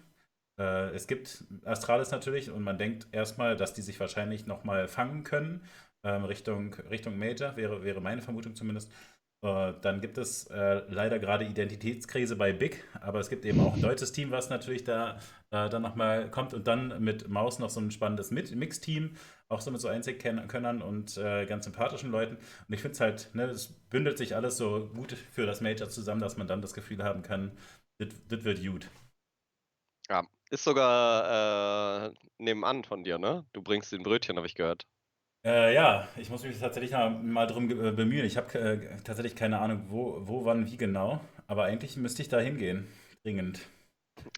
Äh, es gibt Astralis natürlich und man denkt erstmal, dass die sich wahrscheinlich nochmal fangen können. Ähm, Richtung, Richtung Major, wäre, wäre meine Vermutung zumindest. Äh, dann gibt es äh, leider gerade Identitätskrise bei Big, aber es gibt eben auch ein deutsches Team, was natürlich da äh, dann nochmal kommt und dann mit Maus noch so ein spannendes Mix-Team, auch so mit so Einzelkönnern und äh, ganz sympathischen Leuten. Und ich finde es halt, ne, es bündelt sich alles so gut für das Major zusammen, dass man dann das Gefühl haben kann, das wird gut. Ja, ist sogar äh, nebenan von dir, ne? Du bringst den Brötchen, habe ich gehört. Äh, ja, ich muss mich tatsächlich mal, mal drum äh, bemühen. Ich habe äh, tatsächlich keine Ahnung, wo, wo, wann, wie genau. Aber eigentlich müsste ich da hingehen. Dringend.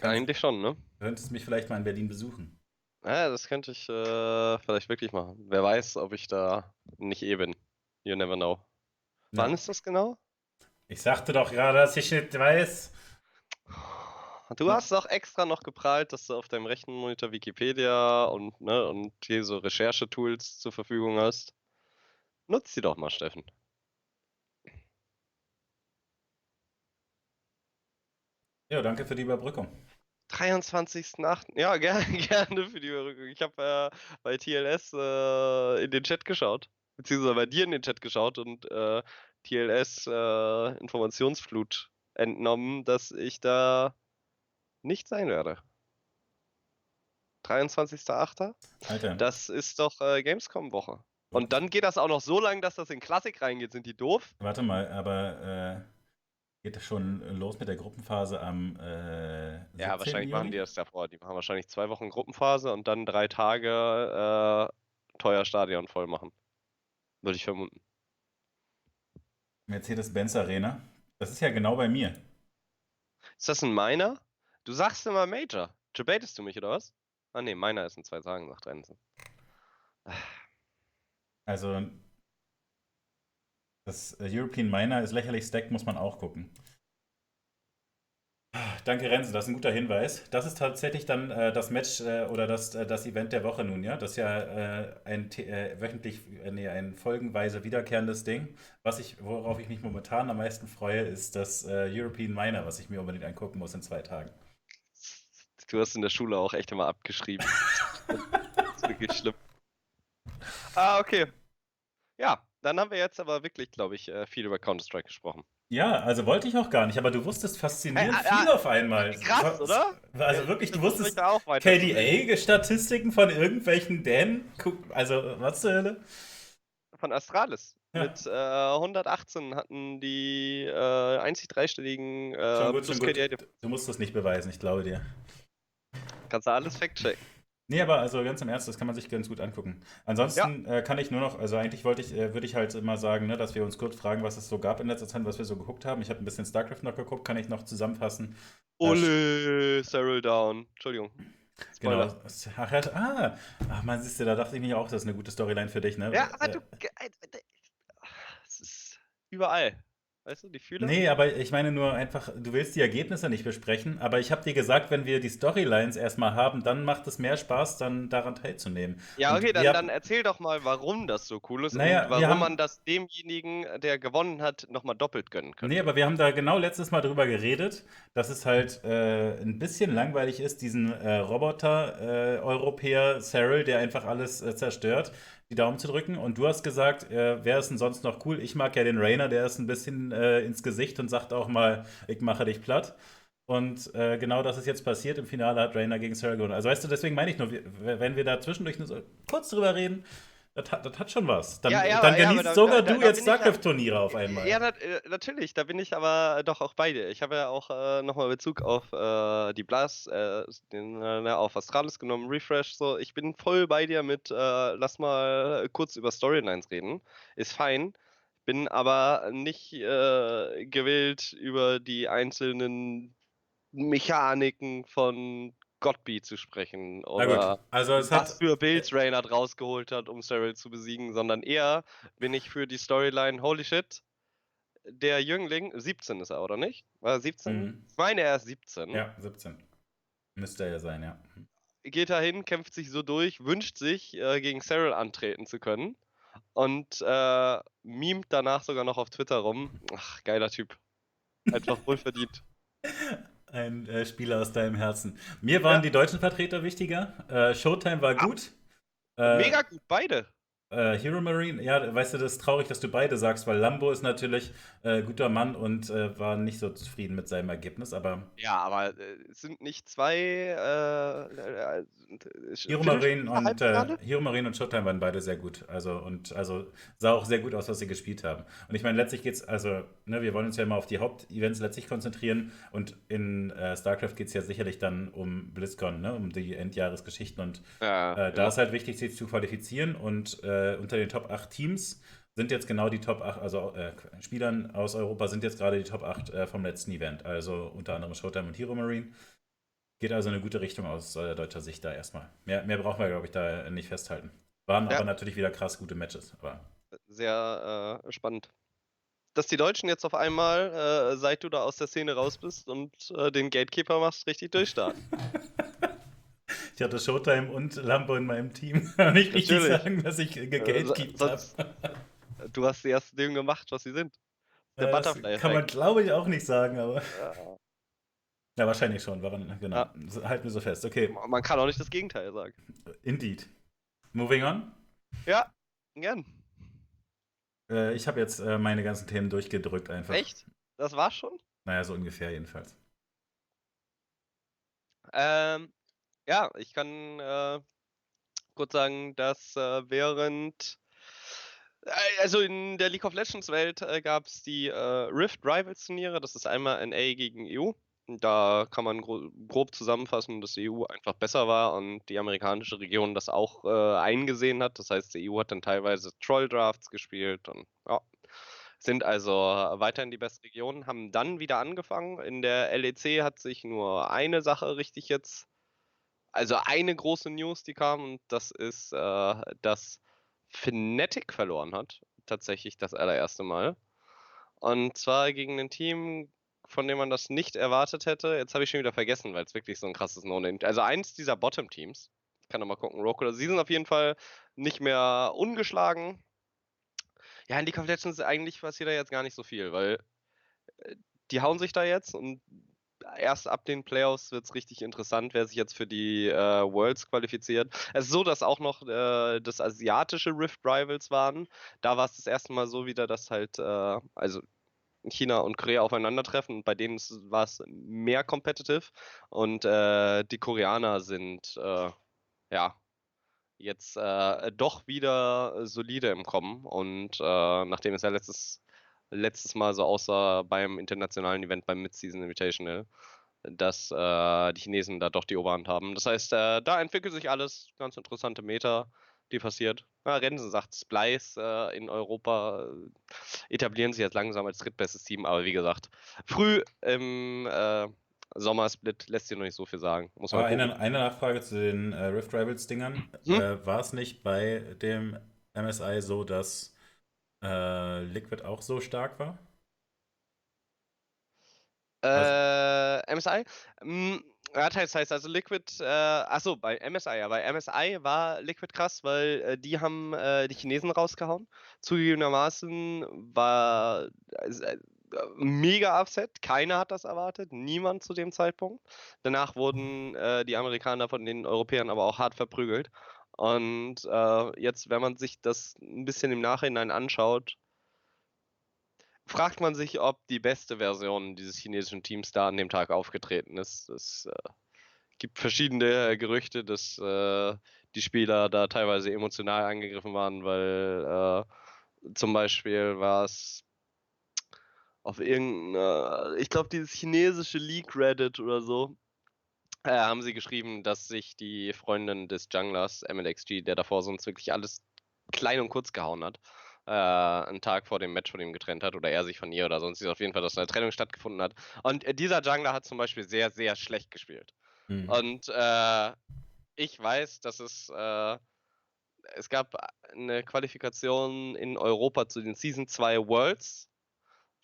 Eigentlich schon, ne? Könntest mich vielleicht mal in Berlin besuchen. Ja, das könnte ich äh, vielleicht wirklich machen. Wer weiß, ob ich da nicht eh bin. You never know. Ja. Wann ist das genau? Ich sagte doch gerade, dass ich nicht weiß. Du hast doch extra noch geprahlt, dass du auf deinem rechten Monitor Wikipedia und, ne, und hier so Recherchetools zur Verfügung hast. Nutz sie doch mal, Steffen. Ja, danke für die Überbrückung. 23.8. Ja, gerne, [laughs] gerne für die Überbrückung. Ich habe äh, bei TLS äh, in den Chat geschaut, beziehungsweise bei dir in den Chat geschaut und äh, TLS äh, Informationsflut entnommen, dass ich da nicht sein werde. 23.08. Alter. Das ist doch äh, Gamescom-Woche. Und dann geht das auch noch so lang, dass das in Klassik reingeht. Sind die doof? Warte mal, aber äh, geht das schon los mit der Gruppenphase am äh, Ja, wahrscheinlich Juli? machen die das davor. Die machen wahrscheinlich zwei Wochen Gruppenphase und dann drei Tage äh, teuer Stadion voll machen. Würde ich vermuten. Mercedes-Benz Arena. Das ist ja genau bei mir. Ist das ein Miner? Du sagst immer Major. Debatest du mich, oder was? Ah ne, meiner ist in zwei Tagen, sagt Renzen. Also, das äh, European Miner ist lächerlich stacked, muss man auch gucken. Danke, Renze, das ist ein guter Hinweis. Das ist tatsächlich dann äh, das Match äh, oder das, äh, das Event der Woche nun, ja? Das ist ja äh, ein wöchentlich, nee, ein folgenweise wiederkehrendes Ding. Was ich, worauf ich mich momentan am meisten freue, ist das European Miner, was ich mir unbedingt angucken muss in zwei Tagen. Du hast in der Schule auch echt immer abgeschrieben. [laughs] das ist wirklich schlimm. Ah, okay. Ja, dann haben wir jetzt aber wirklich, glaube ich, äh, viel über Counter-Strike gesprochen. Ja, also wollte ich auch gar nicht, aber du wusstest faszinierend äh, äh, viel auf einmal. Krass, oder? Also wirklich, du wusstest KDA-Statistiken von irgendwelchen Dänen? Also, was zur Hölle? Von Astralis. Ja. Mit äh, 118 hatten die äh, einzig dreistelligen äh, schon gut, schon gut. Du musst das nicht beweisen, ich glaube dir. Kannst du alles fact-checken. Nee, aber also ganz im Ernst, das kann man sich ganz gut angucken. Ansonsten ja. äh, kann ich nur noch, also eigentlich wollte ich, äh, würde ich halt immer sagen, ne, dass wir uns kurz fragen, was es so gab in letzter Zeit, was wir so geguckt haben. Ich habe ein bisschen StarCraft noch geguckt, kann ich noch zusammenfassen. Ole, Cyril Down. Entschuldigung. Spoiler. Genau. Ach, ah, ach man, siehst du, da dachte ich mir auch, das ist eine gute Storyline für dich, ne? Ja, aber äh, du. Es ist überall. Weißt du, die Fühler? Nee, aber ich meine nur einfach, du willst die Ergebnisse nicht besprechen, aber ich habe dir gesagt, wenn wir die Storylines erstmal haben, dann macht es mehr Spaß, dann daran teilzunehmen. Ja, okay, dann, dann, erzähl doch mal, warum das so cool ist naja, und warum haben, man das demjenigen, der gewonnen hat, nochmal doppelt gönnen kann. Nee, aber wir haben da genau letztes Mal drüber geredet, dass es halt äh, ein bisschen langweilig ist, diesen äh, Roboter-Europäer äh, Cyril, der einfach alles äh, zerstört die Daumen zu drücken. Und du hast gesagt, äh, wer ist denn sonst noch cool? Ich mag ja den Rainer, der ist ein bisschen äh, ins Gesicht und sagt auch mal, ich mache dich platt. Und äh, genau das ist jetzt passiert. Im Finale hat Rainer gegen Sarah. Also weißt du, deswegen meine ich nur, wenn wir da zwischendurch nur so kurz drüber reden, das hat, das hat schon was. Dann, ja, ja, dann genießt ja, sogar da, du da, jetzt StarCraft-Turniere auf einmal. Ja, äh, natürlich, da bin ich aber doch auch bei dir. Ich habe ja auch äh, nochmal Bezug auf äh, die Blast, äh, den, äh, auf Astralis genommen, Refresh. So, ich bin voll bei dir mit, äh, lass mal kurz über Storylines reden. Ist fein. Bin aber nicht gewillt, über die einzelnen Mechaniken von Godby zu sprechen. Oder also was hat. für Builds Reynard rausgeholt hat, um Cyril zu besiegen, sondern eher bin ich für die Storyline, holy shit, der Jüngling, 17 ist er, oder nicht? War er 17? Mhm. Ich meine, er ist 17. Ja, 17. Müsste er ja sein, ja. Geht dahin, kämpft sich so durch, wünscht sich, äh, gegen Cyril antreten zu können und äh, memt danach sogar noch auf Twitter rum. Ach, geiler Typ. Einfach wohlverdient. [laughs] Ein äh, Spieler aus deinem Herzen. Mir waren Ja. die deutschen Vertreter wichtiger. Äh, Showtime war Ah. gut. Äh, Mega gut, beide. Äh, Hero Marine, ja, weißt du, das ist traurig, dass du beide sagst, weil Lambo ist natürlich äh, guter Mann und äh, war nicht so zufrieden mit seinem Ergebnis, aber Ja, aber äh, es sind nicht zwei. Äh, äh, äh, Hero Marine und äh? Hero Marine und Showtime waren beide sehr gut. Also und also sah auch sehr gut aus, was sie gespielt haben. Und ich meine, letztlich geht's, also, ne, wir wollen uns ja immer auf die Hauptevents letztlich konzentrieren und in StarCraft geht es ja sicherlich dann um BlizzCon, ne, um die Endjahresgeschichten und Ja, da genau. ist halt wichtig, sich zu qualifizieren und äh, unter den Top 8 Teams sind jetzt genau die Top 8, also äh, Spielern aus Europa sind jetzt gerade die Top 8 äh, vom letzten Event, also unter anderem Showtime und Hero Marine. Geht also in eine gute Richtung aus äh, deutscher Sicht da erstmal. Mehr, mehr brauchen wir, glaube ich, da nicht festhalten. Waren Ja. aber natürlich wieder krass gute Matches. Aber Sehr äh, spannend. Dass die Deutschen jetzt auf einmal, äh, seit du da aus der Szene raus bist und äh, den Gatekeeper machst, richtig durchstarten. [laughs] ich hatte Showtime und Lambo in meinem Team. [laughs] Und ich richtig sagen, dass ich Äh, gegatekeept so- habe. sonst- [laughs] Du hast die ersten Dinge gemacht, was sie sind. Der das Butterfly-Effekt. kann man, glaube ich, auch nicht sagen, aber. Ja. [laughs] Ja, wahrscheinlich schon. Waran, genau. Ja. Halten wir so fest. Okay, Man kann auch nicht das Gegenteil sagen. indeed. Moving on. Ja, gern. Äh, ich habe jetzt äh, meine ganzen Themen durchgedrückt einfach. Echt? Das war's schon? Naja, so ungefähr jedenfalls. Ähm, ja, ich kann äh, kurz sagen, dass äh, während. äh, Also in der League of Legends Welt äh, gab es die äh, Rift Rivals Turniere. Das ist einmal NA gegen EU. Da kann man gro grob zusammenfassen, dass die EU einfach besser war und die amerikanische Region das auch äh, eingesehen hat. Das heißt, die EU hat dann teilweise Troll Drafts gespielt und ja, sind also weiterhin die beste Region, haben dann wieder angefangen. In der LEC hat sich nur eine Sache richtig jetzt, also eine große News, die kam, und das ist, äh, dass Fnatic verloren hat. Tatsächlich das allererste Mal. Und zwar gegen ein Team, von dem man das nicht erwartet hätte. Jetzt habe ich schon wieder vergessen, weil es wirklich so ein krasses No-Name Also eins dieser Bottom-Teams. Ich kann noch mal gucken, Roku. oder- Sie sind auf jeden Fall nicht mehr ungeschlagen. Ja, in League of Legends eigentlich passiert da jetzt gar nicht so viel, weil äh, die hauen sich da jetzt und erst ab den Playoffs wird es richtig interessant, wer sich jetzt für die äh, Worlds qualifiziert. Es ist so, dass auch noch äh, das asiatische Rift Rivals waren. Da war es das erste Mal so wieder, dass halt, äh, also China und Korea aufeinandertreffen und bei denen war es mehr competitive und äh, die Koreaner sind, äh, ja, jetzt äh, doch wieder solide im Kommen und nachdem es ja letztes, letztes Mal so aussah beim internationalen Event beim Mid-Season Invitational, dass äh, die Chinesen da doch die Oberhand haben. Das heißt, äh, da entwickelt sich alles, ganz interessante Meta, die passiert. Ja, Rensen sagt, Splice äh, in Europa äh, etablieren sich jetzt langsam als drittbestes Team, aber wie gesagt, früh im äh, Sommersplit lässt sich noch nicht so viel sagen. Muss man eine, eine Nachfrage zu den äh, Rift Rivals-Dingern. Hm? War es nicht bei dem MSI so, dass äh, Liquid auch so stark war? Äh, MSI? Mm, Ja, teils, heißt also Liquid, äh, achso, bei MSI, ja, bei MSI war Liquid krass, weil äh, die haben äh, die Chinesen rausgehauen. Zugegebenermaßen war äh, mega Upset, keiner hat das erwartet, niemand zu dem Zeitpunkt. Danach wurden äh, die Amerikaner von den Europäern aber auch hart verprügelt. Und äh, jetzt, wenn man sich das ein bisschen im Nachhinein anschaut, fragt man sich, ob die beste Version dieses chinesischen Teams da an dem Tag aufgetreten ist. Es äh, gibt verschiedene Gerüchte, dass äh, die Spieler da teilweise emotional angegriffen waren, weil äh, zum Beispiel war es auf irgendeiner, ich glaube, dieses chinesische League Reddit oder so, äh, haben sie geschrieben, dass sich die Freundin des Junglers, MLXG, der davor sonst wirklich alles klein und kurz gehauen hat, äh, einen Tag vor dem Match von ihm getrennt hat oder er sich von ihr oder sonst ist auf jeden Fall, dass eine Trennung stattgefunden hat. Und äh, dieser Jungler hat zum Beispiel sehr, sehr schlecht gespielt. Mhm. Und äh, ich weiß, dass es äh, es gab eine Qualifikation in Europa zu den Season 2 Worlds,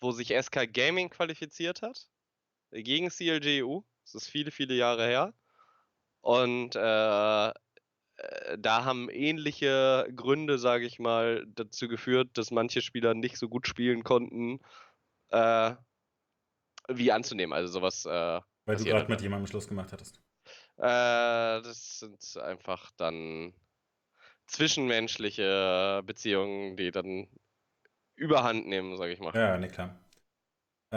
wo sich SK Gaming qualifiziert hat gegen CLGU. Das ist viele, viele Jahre her. Und äh, äh, da haben ähnliche Gründe, sage ich mal, dazu geführt, dass manche Spieler nicht so gut spielen konnten, äh, wie anzunehmen. Also sowas. Äh, Weil du gerade mit jemandem Schluss gemacht hattest. Äh, das sind einfach dann zwischenmenschliche Beziehungen, die dann überhand nehmen, sage ich mal. Ja, ne, klar.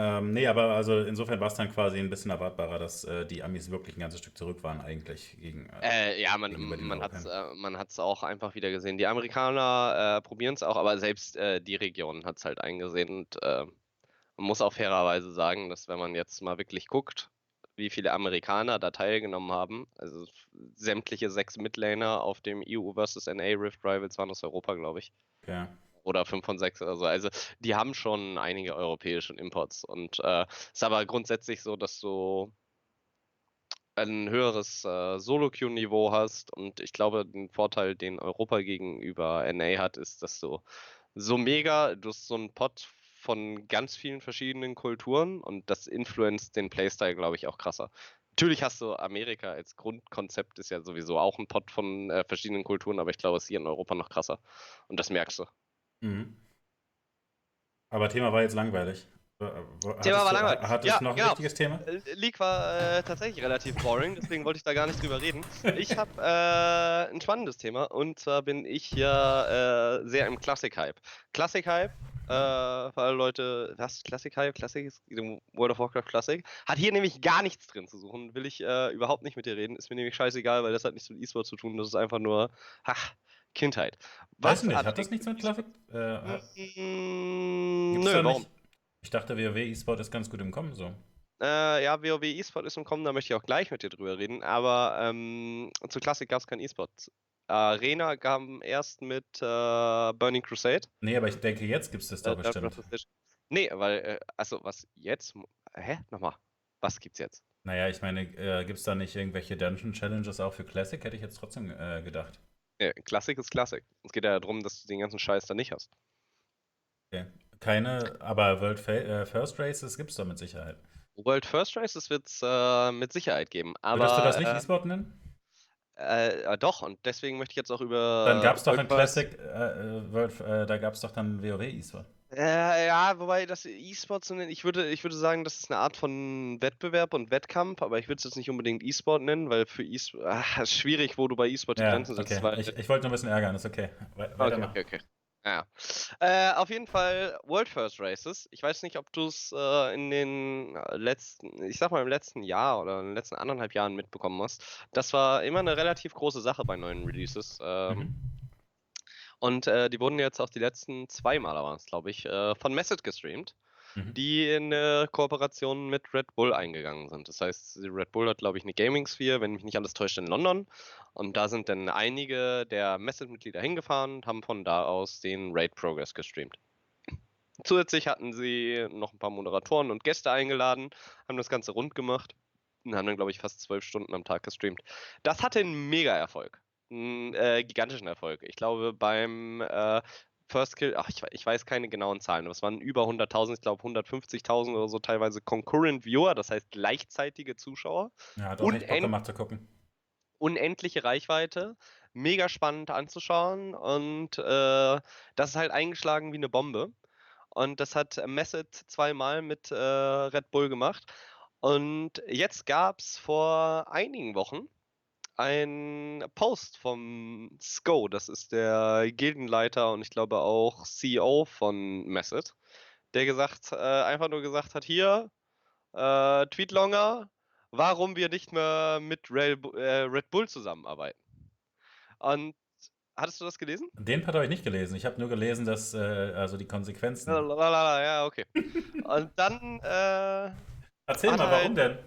Ähm, nee, aber also insofern war es dann quasi ein bisschen erwartbarer, dass äh, die Amis wirklich ein ganzes Stück zurück waren eigentlich gegen. Äh, äh ja, man, man hat es äh, man auch einfach wieder gesehen. Die Amerikaner äh, probieren es auch, aber selbst äh, die Region hat es halt eingesehen. Und man muss auch fairerweise sagen, dass wenn man jetzt mal wirklich guckt, wie viele Amerikaner da teilgenommen haben, also sämtliche sechs Midlaner auf dem EU vs. NA Rift Rivals waren aus Europa, glaube ich. Ja oder 5 von 6 oder so. Also die haben schon einige europäische Imports. Und es äh, ist aber grundsätzlich so, dass du ein höheres äh, Solo-Queue-Niveau hast. Und ich glaube, den Vorteil, den Europa gegenüber NA hat, ist, dass du so mega, du hast so einen Pot von ganz vielen verschiedenen Kulturen und das influenzt den Playstyle, glaube ich, auch krasser. Natürlich hast du Amerika als Grundkonzept, ist ja sowieso auch ein Pot von äh, verschiedenen Kulturen, aber ich glaube, es ist hier in Europa noch krasser. Und das merkst du. Mhm. Aber Thema war jetzt langweilig. Thema war langweilig. Hat es ja, noch ein genau. wichtiges Thema? Äh, League war äh, tatsächlich relativ boring, deswegen wollte ich da gar nicht drüber reden. [laughs] Ich habe äh, ein spannendes Thema und zwar bin ich ja äh, sehr im Classic-Hype. Classic-Hype, äh, für alle Leute, was? Classic-Hype? Classic ist World of Warcraft Classic. Hat hier nämlich gar nichts drin zu suchen. Will ich äh, überhaupt nicht mit dir reden. Ist mir nämlich scheißegal, weil das hat nichts mit E-Sport zu tun. Das ist einfach nur, ach, Kindheit. Was Weiß nicht, hat das nichts mit Klassik? Äh, mm, nö, warum? Nicht? Ich dachte, WoW E-Sport ist ganz gut im Kommen so. Äh, ja, WoW E-Sport ist im Kommen, da möchte ich auch gleich mit dir drüber reden. Aber ähm, zu Klassik gab es kein E-Sport. Arena kam erst mit äh, Burning Crusade. Nee, aber ich denke, jetzt gibt es das doch äh, bestimmt. Nee, weil, äh, also was jetzt? Hä? Nochmal. Was gibt's jetzt? Naja, ich meine, äh, gibt es da nicht irgendwelche Dungeon Challenges auch für Classic? Hätte ich jetzt trotzdem äh, gedacht. Ja, Klassik ist Klassik. Es geht ja darum, dass du den ganzen Scheiß da nicht hast. Okay. Keine, aber World äh, First Races gibt es doch mit Sicherheit. World First Races wird es äh, mit Sicherheit geben. Aber, Würdest du das nicht äh, E-Sport nennen? Äh, doch, und deswegen möchte ich jetzt auch über. Dann gab es doch ein Classic, äh, äh, World, äh, da gab es doch dann WoW E-Sport. Äh, ja, wobei das E-Sport zu nennen, ich würde, ich würde sagen, das ist eine Art von Wettbewerb und Wettkampf, aber ich würde es jetzt nicht unbedingt E-Sport nennen, weil für E-Sport, ah, ist schwierig, wo du bei E-Sport die ja, Grenzen setzt. Okay. Ich, ich wollte nur ein bisschen ärgern, ist okay. We okay, okay, okay. Ja. Äh, auf jeden Fall World First Races. Ich weiß nicht, ob du es äh, in den äh, letzten, ich sag mal im letzten Jahr oder in den letzten anderthalb Jahren mitbekommen hast. Das war immer eine relativ große Sache bei neuen Releases. Ähm, mhm. Und äh, die wurden jetzt auch die letzten zwei Male, waren es, glaube ich, äh, von Message gestreamt, mhm. die in eine Kooperation mit Red Bull eingegangen sind. Das heißt, Red Bull hat, glaube ich, eine Gaming Sphere, wenn mich nicht alles täuscht, in London. Und da sind dann einige der Message-Mitglieder hingefahren und haben von da aus den Raid Progress gestreamt. [clears throat] Zusätzlich hatten sie noch ein paar Moderatoren und Gäste eingeladen, haben das Ganze rund gemacht und haben dann, glaube ich, fast zwölf Stunden am Tag gestreamt. Das hatte einen Mega-Erfolg einen äh, gigantischen Erfolg. Ich glaube, beim äh, First Kill, ach, ich, ich, weiß keine genauen Zahlen, aber es waren über 100.000, ich glaube 150.000 oder so teilweise Concurrent Viewer, das heißt gleichzeitige Zuschauer. Ja, hat auch echt gemacht zu gucken. Unendliche Reichweite, mega spannend anzuschauen und äh, das ist halt eingeschlagen wie eine Bombe. Und das hat Message zweimal mit äh, Red Bull gemacht. Und jetzt gab es vor einigen Wochen ein Post vom Sko, das ist der Gildenleiter und ich glaube auch CEO von Message, der gesagt, äh, einfach nur gesagt hat, hier, äh, Tweetlonger, warum wir nicht mehr mit Rail, äh, Red Bull zusammenarbeiten. Und hattest du das gelesen? Den Part habe ich nicht gelesen. Ich habe nur gelesen, dass äh, also die Konsequenzen. Ja, okay. und dann. Äh, Erzähl mal, warum denn?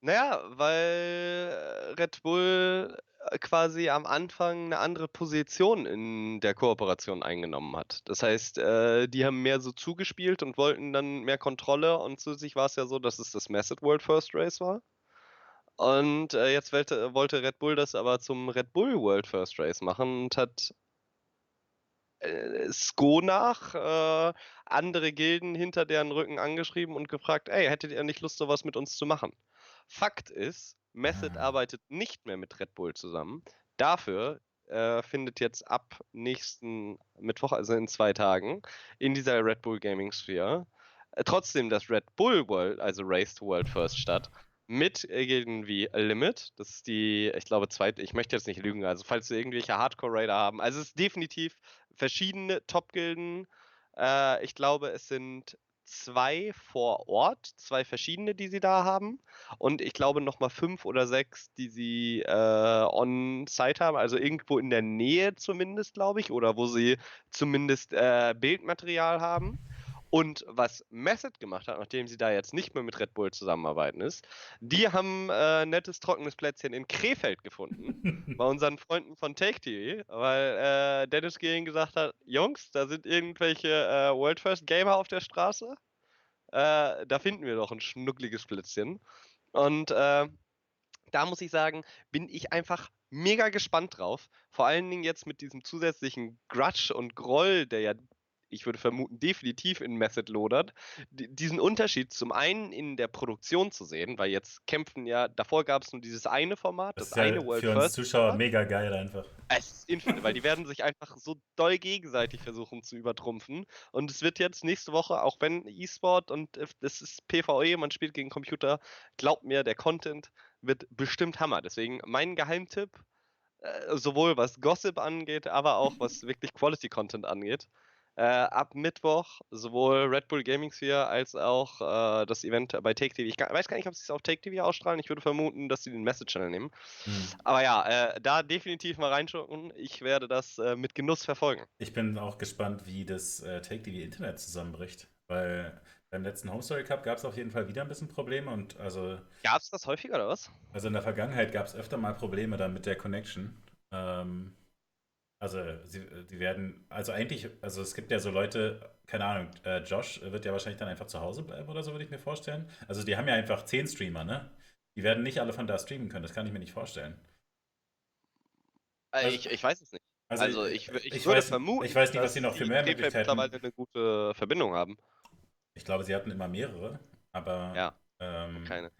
Naja, weil äh, Red Bull äh, quasi am Anfang eine andere Position in der Kooperation eingenommen hat. Das heißt, äh, die haben mehr so zugespielt und wollten dann mehr Kontrolle und zusätzlich war es ja so, dass es das Massive World First Race war. Und äh, jetzt wollte, wollte Red Bull das aber zum Red Bull World First Race machen und hat äh, SCO nach äh, andere Gilden hinter deren Rücken angeschrieben und gefragt, ey, hättet ihr nicht Lust, sowas mit uns zu machen? Fakt ist, Method Ah. arbeitet nicht mehr mit Red Bull zusammen. Dafür äh, findet jetzt ab nächsten Mittwoch, also in zwei Tagen, in dieser Red Bull Gaming Sphere äh, trotzdem das Red Bull World, also Race to World First statt. Mit äh, Gilden wie Limit, das ist die, ich glaube, zweite, ich möchte jetzt nicht lügen, also falls wir irgendwelche Hardcore-Raider haben, also es ist definitiv verschiedene Top-Gilden. Äh, ich glaube, es sind zwei vor Ort, zwei verschiedene, die sie da haben. Und ich glaube nochmal fünf oder sechs, die sie äh, on-site haben, also irgendwo in der Nähe zumindest, glaube ich, oder wo sie zumindest äh, Bildmaterial haben. Und was Method gemacht hat, nachdem sie da jetzt nicht mehr mit Red Bull zusammenarbeiten ist, die haben äh, nettes trockenes Plätzchen in Krefeld gefunden [laughs] bei unseren Freunden von Take TV, weil äh, Dennis Gehlen gesagt hat, Jungs, da sind irgendwelche äh, World First Gamer auf der Straße. Äh, da finden wir doch ein schnuckliges Plätzchen. Und äh, da muss ich sagen, bin ich einfach mega gespannt drauf. Vor allen Dingen jetzt mit diesem zusätzlichen Grudge und Groll, der ja, ich würde vermuten, definitiv in Method lodert, di- diesen Unterschied zum einen in der Produktion zu sehen, weil jetzt kämpfen ja, davor gab es nur dieses eine Format, Das das, ja eine World für uns First. Zuschauer Format. mega geil einfach. Es ist infinite, weil die werden sich einfach so doll gegenseitig versuchen zu übertrumpfen. Und es wird jetzt nächste Woche, auch wenn E-Sport und äh, das ist PvE, man spielt gegen Computer, glaubt mir, der Content wird bestimmt Hammer. Deswegen mein Geheimtipp, äh, sowohl was Gossip angeht, aber auch was [laughs] wirklich Quality Content angeht. Äh, ab Mittwoch sowohl Red Bull Gaming Sphere als auch äh, das Event bei Take TV. Ich weiß gar nicht, ob sie es auf Take TV ausstrahlen. Ich würde vermuten, dass sie den Message Channel nehmen. Hm. Aber ja, äh, da definitiv mal reinschauen. Ich werde das äh, mit Genuss verfolgen. Ich bin auch gespannt, wie das äh, Take TV Internet zusammenbricht. Weil beim letzten Home Story Cup gab es auf jeden Fall wieder ein bisschen Probleme und also, Gab es das häufiger oder was? also in der Vergangenheit gab es öfter mal Probleme dann mit der Connection. Ähm, also sie, die werden, also eigentlich, also es gibt ja so Leute, keine Ahnung, äh, Josh wird ja wahrscheinlich dann einfach zu Hause bleiben oder so, würde ich mir vorstellen. Also die haben ja einfach zehn Streamer, ne? Die werden nicht alle von da streamen können, das kann ich mir nicht vorstellen. Äh, Also- ich, ich weiß es nicht. Also, ich, wür- ich, ich würde weiß- vermuten, ich weiß nicht, was sie noch für mehr Möglichkeiten- mittlerweile eine gute Verbindung haben. Ich glaube, sie hatten immer mehrere, aber Ja, ähm, Keine.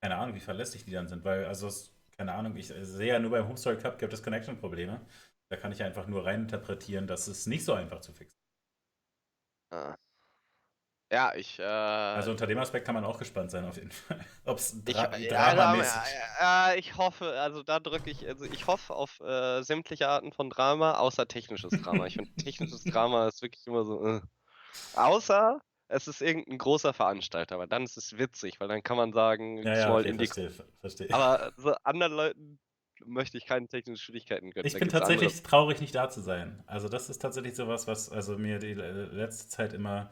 keine Ahnung, wie verlässlich die dann sind, weil, also, keine Ahnung, ich sehe ja nur beim Homestory Cup gibt es Connection-Probleme. Da kann ich einfach nur reininterpretieren, dass es nicht so einfach zu fixen. Ah. Ja, ich. Äh, Also unter dem Aspekt kann man auch gespannt sein, auf jeden Fall. [laughs] Ob es ich, dra ja, dramamäßig. äh, äh, ich hoffe, also da drücke ich, also ich hoffe auf äh, sämtliche Arten von Drama, außer technisches Drama. Ich finde, [laughs] technisches Drama ist wirklich immer so. Äh. Außer es ist irgendein großer Veranstalter, aber dann ist es witzig, weil dann kann man sagen, ja, ja, okay, verstehe, verstehe. Aber [laughs] so anderen Leuten möchte ich keine technischen Schwierigkeiten gönnen. Ich Da bin gibt's andere- tatsächlich traurig, nicht da zu sein. Also das ist tatsächlich sowas, was also mir die letzte Zeit immer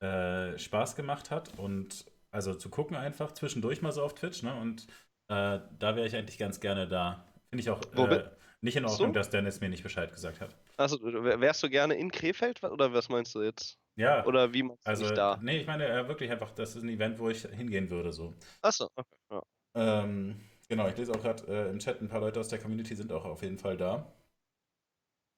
äh, Spaß gemacht hat und also zu gucken einfach zwischendurch mal so auf Twitch, ne? Und äh, da wäre ich eigentlich ganz gerne da. Finde ich auch äh, nicht in Ordnung, du? dass Dennis mir nicht Bescheid gesagt hat. Also, wär- wärst du gerne in Krefeld oder was meinst du jetzt? Ja, Oder wie meinst du also nicht da? nee, ich meine äh, wirklich einfach, das ist ein Event, wo ich hingehen würde so. Achso, okay. Ja. Ähm, genau, ich lese auch gerade äh, im Chat, ein paar Leute aus der Community sind auch auf jeden Fall da.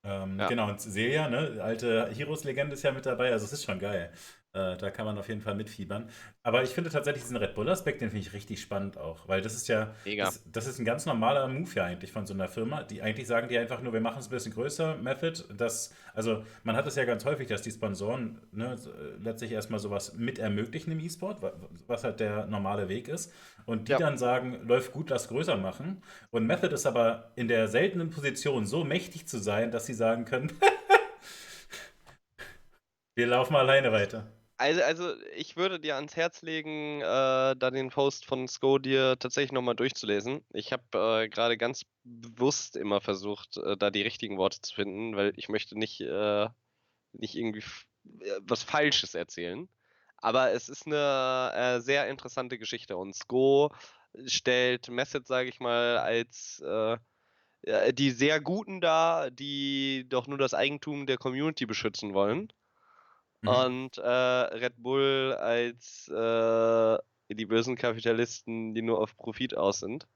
Ähm, Ja. Genau, und Celia, ne, alte Heroes-Legende ist ja mit dabei, also es ist schon geil. Äh, da kann man auf jeden Fall mitfiebern. Aber ich finde tatsächlich diesen Red Bull-Aspekt, den finde ich richtig spannend auch, weil das ist ja, das, das ist ein ganz normaler Move ja eigentlich von so einer Firma, die eigentlich sagen die einfach nur, wir machen es ein bisschen größer, Method, das, also man hat es ja ganz häufig, dass die Sponsoren ne, äh, letztlich erstmal sowas mit ermöglichen im E-Sport, wa- was halt der normale Weg ist und die Ja. dann sagen, läuft gut, lass größer machen und Method ist aber in der seltenen Position, so mächtig zu sein, dass sie sagen können, [laughs] wir laufen mal alleine weiter. Also, also ich würde dir ans Herz legen, äh, da den Post von Sko dir tatsächlich nochmal durchzulesen. Ich habe äh, gerade ganz bewusst immer versucht, äh, da die richtigen Worte zu finden, weil ich möchte nicht, äh, nicht irgendwie äh, was Falsches erzählen. Aber es ist eine äh, sehr interessante Geschichte und Sko stellt Message, sage ich mal, als die sehr Guten dar, die doch nur das Eigentum der Community beschützen wollen. Mhm. Und äh, Red Bull als äh, die bösen Kapitalisten, die nur auf Profit aus sind.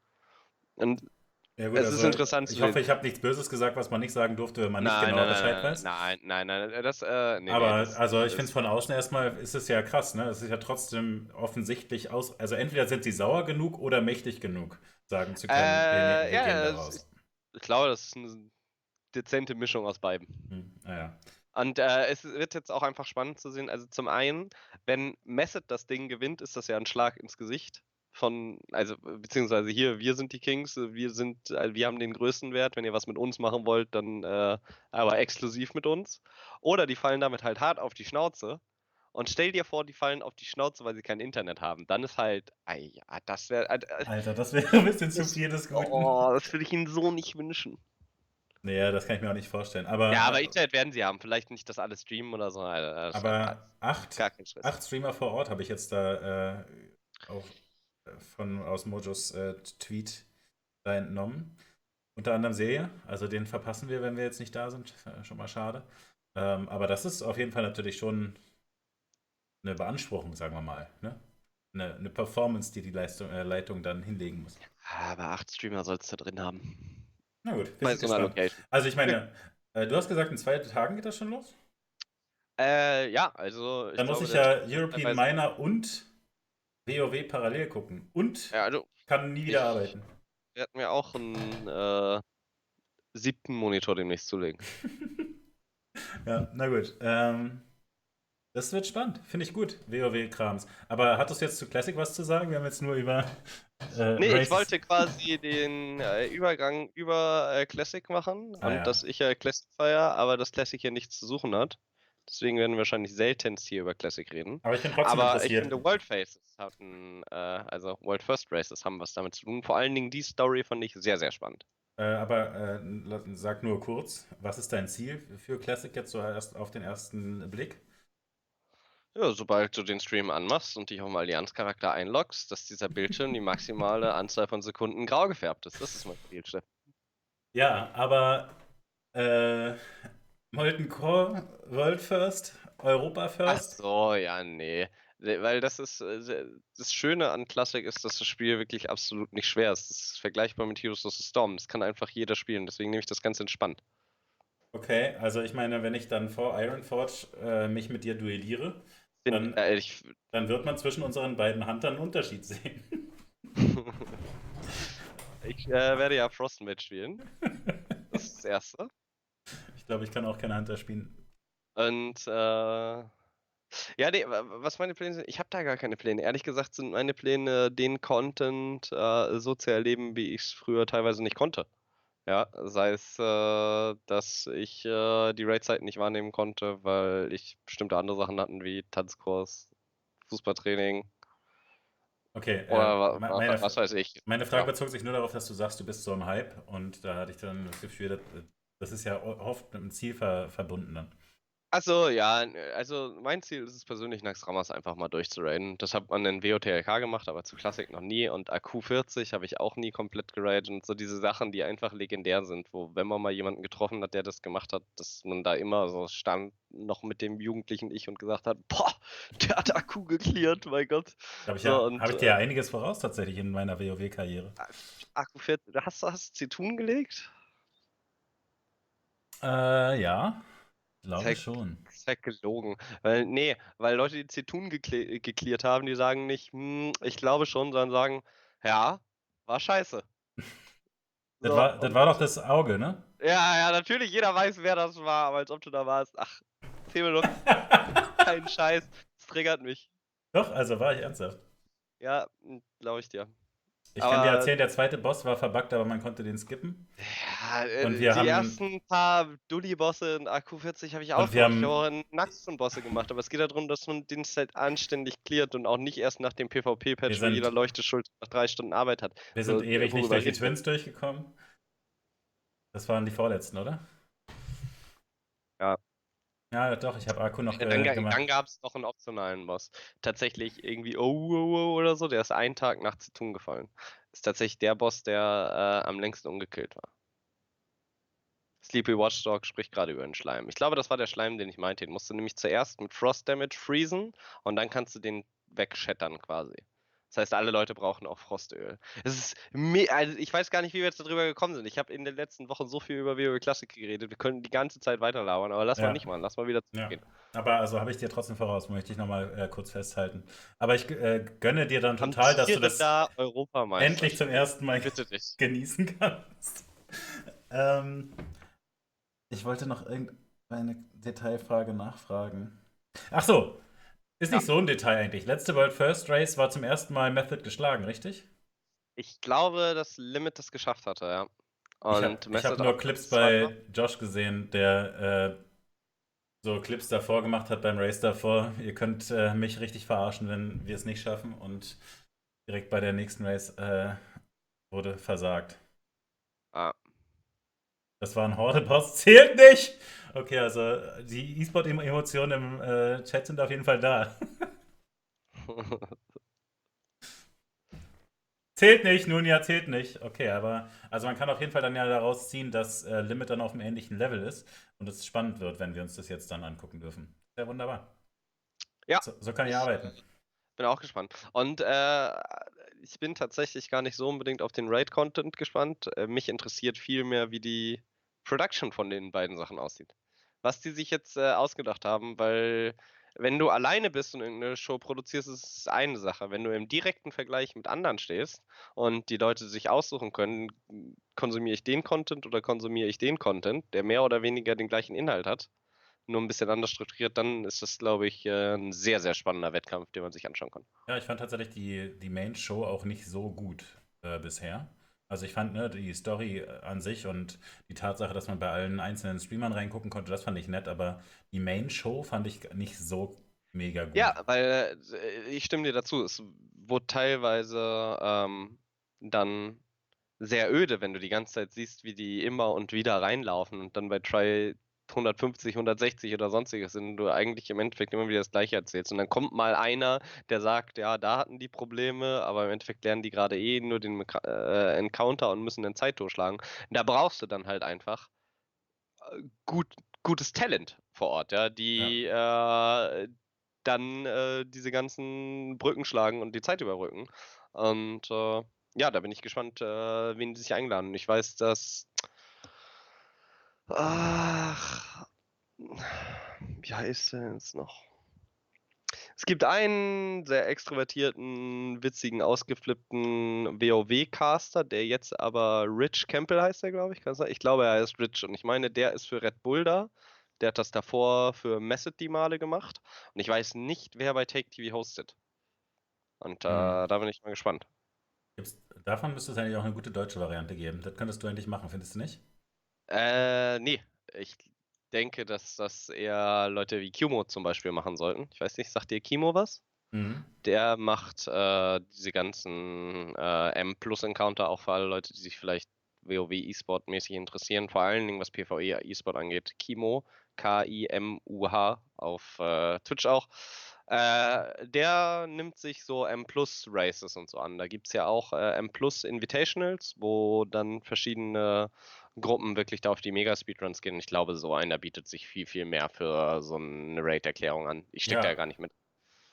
Und Ja, gut, Es ist also interessant zu Ich hoffe, ich habe nichts Böses gesagt, was man nicht sagen durfte, wenn man nicht nein, genau nein, Bescheid nein, weiß. nein, nein, nein, das, äh, nee, Aber nee, das, also ich das- finde es von außen erstmal ist es ja krass, ne? Es ist ja trotzdem offensichtlich aus. Also entweder sind sie sauer genug oder mächtig genug, sagen zu können, wir, Äh, wir ja, gehen da es raus. Ich glaube, das ist eine dezente Mischung aus beiden. Hm, naja. Und äh, es wird jetzt auch einfach spannend zu sehen. Also zum einen, wenn Messett das Ding gewinnt, ist das ja ein Schlag ins Gesicht von, also beziehungsweise hier, wir sind die Kings, wir sind, äh, wir haben den größten Wert. Wenn ihr was mit uns machen wollt, dann äh, aber exklusiv mit uns. Oder die fallen damit halt hart auf die Schnauze. Und stell dir vor, die fallen auf die Schnauze, weil sie kein Internet haben. Dann ist halt, ei, ja, das wäre, äh, äh, Alter, das wäre ein [laughs] bisschen zu viel des Guten. oh, das würde ich ihnen so nicht wünschen. Naja, das kann ich mir auch nicht vorstellen. Aber, Ja, aber Internet werden sie haben. Vielleicht nicht das alles streamen oder so. Alter, das aber acht, acht Streamer vor Ort habe ich jetzt da äh, auch äh, von aus Mojos äh, Tweet da entnommen. Unter anderem Serie, also den verpassen wir, wenn wir jetzt nicht da sind. Äh, Schon mal schade. Ähm, aber das ist auf jeden Fall natürlich schon eine Beanspruchung, sagen wir mal. Ne? Eine, eine Performance, die die Leistung, äh, Leitung dann hinlegen muss. Aber acht Streamer sollst du drin haben. Na gut, Bei so einer. Location. Also ich meine, äh, du hast gesagt, in zwei Tagen geht das schon los? Äh, ja, also. Dann muss glaube, ich ja European Miner und WoW parallel gucken. Und Ja, also, kann nie wieder Ich- arbeiten. wir hatten mir auch einen äh, siebten Monitor demnächst zulegen. [laughs] Ja, na gut. Ähm, das wird spannend. Finde ich gut, WoW-Krams. Aber hattest du jetzt zu Classic was zu sagen? Wir haben jetzt nur über. Äh, Nee, Races- ich wollte quasi den äh, Übergang über äh, Classic machen Ah, und ja. dass ich ja Classic feier, aber das Classic hier nichts zu suchen hat. Deswegen werden wir wahrscheinlich seltenst hier über Classic reden. Aber ich bin trotzdem Aber ich interessiert. finde, World Faces hatten, äh, also World First Races haben was damit zu tun. Vor allen Dingen die Story fand ich sehr, sehr spannend. Äh, aber äh, sag nur kurz, was ist dein Ziel für Classic jetzt so erst auf den ersten Blick? Ja, sobald du den Stream anmachst und dich auf dem Allianz-Charakter einloggst, dass dieser Bildschirm die maximale Anzahl von Sekunden grau gefärbt ist. Das ist mein Steffen. Ja, aber äh, Molten Core, World First, Europa Ach First. so, ja, nee. Ne, Weil das ist, äh, das Schöne an Classic ist, dass das Spiel wirklich absolut nicht schwer ist. Das ist vergleichbar mit Heroes of the Storm. Das kann einfach jeder spielen. Deswegen nehme ich das ganz entspannt. Okay, also ich meine, wenn ich dann vor Ironforge äh, mich mit dir duelliere, Bin, Dann- äh, ich, dann wird man zwischen unseren beiden Huntern einen Unterschied sehen. [laughs] ich äh, werde ja Frostmage spielen. Das ist das Erste. Ich glaube, ich kann auch keine Hunter spielen. Und äh, ja, nee, wa- was meine Pläne sind, ich habe da gar keine Pläne. Ehrlich gesagt sind meine Pläne, den Content äh, so zu erleben, wie ich es früher teilweise nicht konnte. Ja, sei es, äh, dass ich äh, die Raid-Zeiten nicht wahrnehmen konnte, weil ich bestimmte andere Sachen hatten, wie Tanzkurs, Fußballtraining Okay, oder äh, me- wa- meine, was weiß ich. meine Frage Ja. bezog sich nur darauf, dass du sagst, du bist so im Hype und da hatte ich dann das Gefühl, das, das ist ja oft mit einem Ziel ver verbunden dann. Achso, ja, n- also mein Ziel ist es persönlich, Nax Ramas einfach mal durchzuraiden. Das hat man in WOTLK gemacht, aber zu Classic noch nie. Und AQ40 habe ich auch nie komplett geradet. Und so diese Sachen, die einfach legendär sind, wo, wenn man mal jemanden getroffen hat, der das gemacht hat, dass man da immer so stand, noch mit dem jugendlichen Ich und gesagt hat, boah, der hat AQ geklärt, mein Gott. Da habe ich, So, ja, und, hab ich dir ja einiges voraus tatsächlich in meiner WoW-Karriere. AQ40, hast du hast Zitun gelegt? Äh, ja, glaube Zeig- schon. Ja gelogen. Weil, nee, weil Leute, die Zitun gekle geklärt haben, die sagen nicht, hm, ich glaube schon, sondern sagen, ja, war scheiße. Das, So, war, das war doch das Auge, ne? Ja, ja, natürlich, jeder weiß, wer das war, aber als ob du da warst. Ach, erzähl mir doch keinen Scheiß. Das triggert mich. doch, also war ich ernsthaft. Ja, glaube ich dir. Ich kann dir Aber- erzählen, der zweite Boss war verbuggt, aber man konnte den skippen. Ja, äh, Und wir die haben- ersten paar Dulli-Bosse in AQ40 habe ich auch Und wir haben- habe Naxxon-Bosse gemacht, aber es geht darum, dass man den halt anständig cleart und auch nicht erst nach dem PvP-Patch, wo jeder Leuchteschuld nach drei Stunden Arbeit hat. Wir sind So, ewig nicht durch die? Twins durchgekommen. Das waren die vorletzten, oder? Ja. Doch, ich habe Akku noch Ja, äh, dann ga- gemacht. dann gab es noch einen optionalen Boss. Tatsächlich irgendwie oh, oh, oh oder so, der ist einen Tag nach Zitun gefallen. Ist tatsächlich der Boss, der äh, am längsten ungekillt war. Sleepy Watchdog spricht gerade über den Schleim. Ich glaube, das war der Schleim, den ich meinte. Den musst du nämlich zuerst mit Frost Damage freezen und dann kannst du den wegschattern quasi. Das heißt, alle Leute brauchen auch Frostöl. Es ist also ich weiß gar nicht, wie wir jetzt darüber gekommen sind. Ich habe in den letzten Wochen so viel über WoW Classic geredet. Wir können die ganze Zeit weiterlauern, aber lass ja. mal nicht mal. Lass mal wieder zurückgehen. Ja. Aber also habe ich dir trotzdem voraus, möchte ich nochmal äh, kurz festhalten. Aber ich äh, gönne dir dann total, dass du das da endlich zum ersten Mal [laughs] genießen kannst. ähm, ich wollte noch irgendeine Detailfrage nachfragen. Ach so, ist nicht ja. so ein Detail eigentlich. Letzte World First Race war zum ersten Mal Method geschlagen, richtig? Ich glaube, dass Limit das geschafft hatte, ja. Und ich habe hab nur Clips bei Josh gesehen, der äh, so Clips davor gemacht hat beim Race davor. Ihr könnt äh, mich richtig verarschen, wenn wir es nicht schaffen. Und direkt bei der nächsten Race äh, wurde versagt. Ah. Das war ein Horde-Boss, [laughs] zählt nicht! Okay, also die E-Sport-Emotionen im äh, Chat sind auf jeden Fall da. [laughs] zählt nicht, nun ja, zählt nicht. Okay, aber also man kann auf jeden Fall dann ja daraus ziehen, dass äh, Limit dann auf einem ähnlichen Level ist und es spannend wird, wenn wir uns das jetzt dann angucken dürfen. Sehr wunderbar. Ja. So, so kann ich arbeiten. Bin auch gespannt. Und äh, ich bin tatsächlich gar nicht so unbedingt auf den Raid-Content gespannt. Äh, mich interessiert viel mehr, wie die Production von den beiden Sachen aussieht. Was die sich jetzt äh, ausgedacht haben, weil wenn du alleine bist und irgendeine Show produzierst, ist es eine Sache. Wenn du im direkten Vergleich mit anderen stehst und die Leute sich aussuchen können, konsumiere ich den Content oder konsumiere ich den Content, der mehr oder weniger den gleichen Inhalt hat, nur ein bisschen anders strukturiert, dann ist das, glaube ich, äh, ein sehr, sehr spannender Wettkampf, den man sich anschauen kann. Ja, ich fand tatsächlich die, die Main-Show auch nicht so gut äh, bisher. Also ich fand ne, die Story äh, an sich und die Tatsache, dass man bei allen einzelnen Streamern reingucken konnte, das fand ich nett, aber die Main-Show fand ich nicht so mega gut. Ja, weil äh, ich stimme dir dazu, es wurde teilweise ähm, dann sehr öde, wenn du die ganze Zeit siehst, wie die immer und wieder reinlaufen und dann bei Try 150, 160 oder sonstiges sind, du eigentlich im Endeffekt immer wieder das Gleiche erzählst. Und dann kommt mal einer, der sagt, ja, da hatten die Probleme, aber im Endeffekt lernen die gerade eh nur den äh, Encounter und müssen dann Zeit durchschlagen. Da brauchst du dann halt einfach äh, gut, gutes Talent vor Ort, ja, die ja. Äh, dann äh, diese ganzen Brücken schlagen und die Zeit überbrücken. Und äh, ja, da bin ich gespannt, äh, wen die sich eingeladen. Ich weiß, dass Ach, wie heißt der jetzt noch? Es gibt einen sehr extrovertierten, witzigen, ausgeflippten WoW-Caster, der jetzt aber Rich Campbell heißt er, glaube ich. Ich glaube, er heißt Rich und ich meine, der ist für Red Bull da. Der hat das davor für Messed die Male gemacht. Und ich weiß nicht, wer bei Take TV hostet. Und äh, hm. da bin ich mal gespannt. Gibt's, davon müsste es eigentlich auch eine gute deutsche Variante geben. Das könntest du endlich machen, findest du nicht? Äh, nee. Ich denke, dass das eher Leute wie Kimo zum Beispiel machen sollten. Ich weiß nicht, sagt dir Kimo was? Mhm. Der macht äh, diese ganzen äh, M-Plus-Encounter auch für alle Leute, die sich vielleicht WoW E-Sport mäßig interessieren, vor allen Dingen was PvE E-Sport angeht. Kimo, K-I-M-U-H auf äh, Twitch auch. Äh, der nimmt sich so M-Plus-Races und so an. Da gibt es ja auch äh, M-Plus-Invitationals, wo dann verschiedene Gruppen wirklich da auf die Mega-Speedruns gehen. Ich glaube, so einer bietet sich viel, viel mehr für so eine Raid-Erklärung an. Ich stecke ja. da gar nicht mit.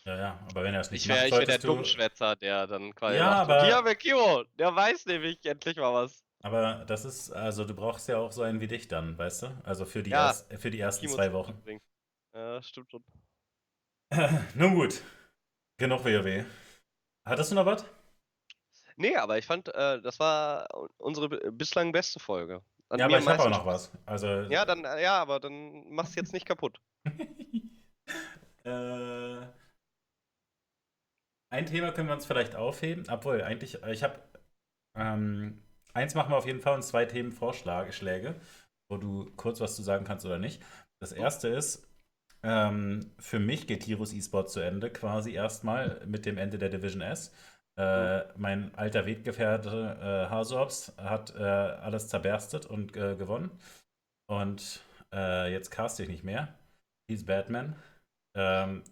Ja, ja, aber wenn er es nicht ich wär, macht, Ich wäre der du... Dummschwätzer, der dann quasi ja, macht, aber... Hier, Kimo, der weiß nämlich endlich mal was. Aber das ist, also du brauchst ja auch so einen wie dich dann, weißt du? Also für die, ja, erst, für die ersten Kimo zwei Wochen. Ja, stimmt schon. [laughs] Nun gut. Genug WoW. Hattest du noch was? Nee, aber ich fand, äh, das war unsere bislang beste Folge. Hat ja, aber ich habe auch noch was. Also, ja, dann, äh, ja, aber dann mach's jetzt nicht kaputt. [laughs] äh, ein Thema können wir uns vielleicht aufheben, obwohl eigentlich, äh, ich habe ähm, eins machen wir auf jeden Fall und zwei Themen Vorschläge, wo du kurz was zu sagen kannst oder nicht. Das erste ist, ähm, für mich geht Heroes eSport zu Ende, quasi erstmal mit dem Ende der Division S. Äh, mein alter Weggefährte äh, Hasorps hat äh, alles zerberstet und äh, gewonnen. Und äh, jetzt caste ich nicht mehr. He's Batman. Ähm,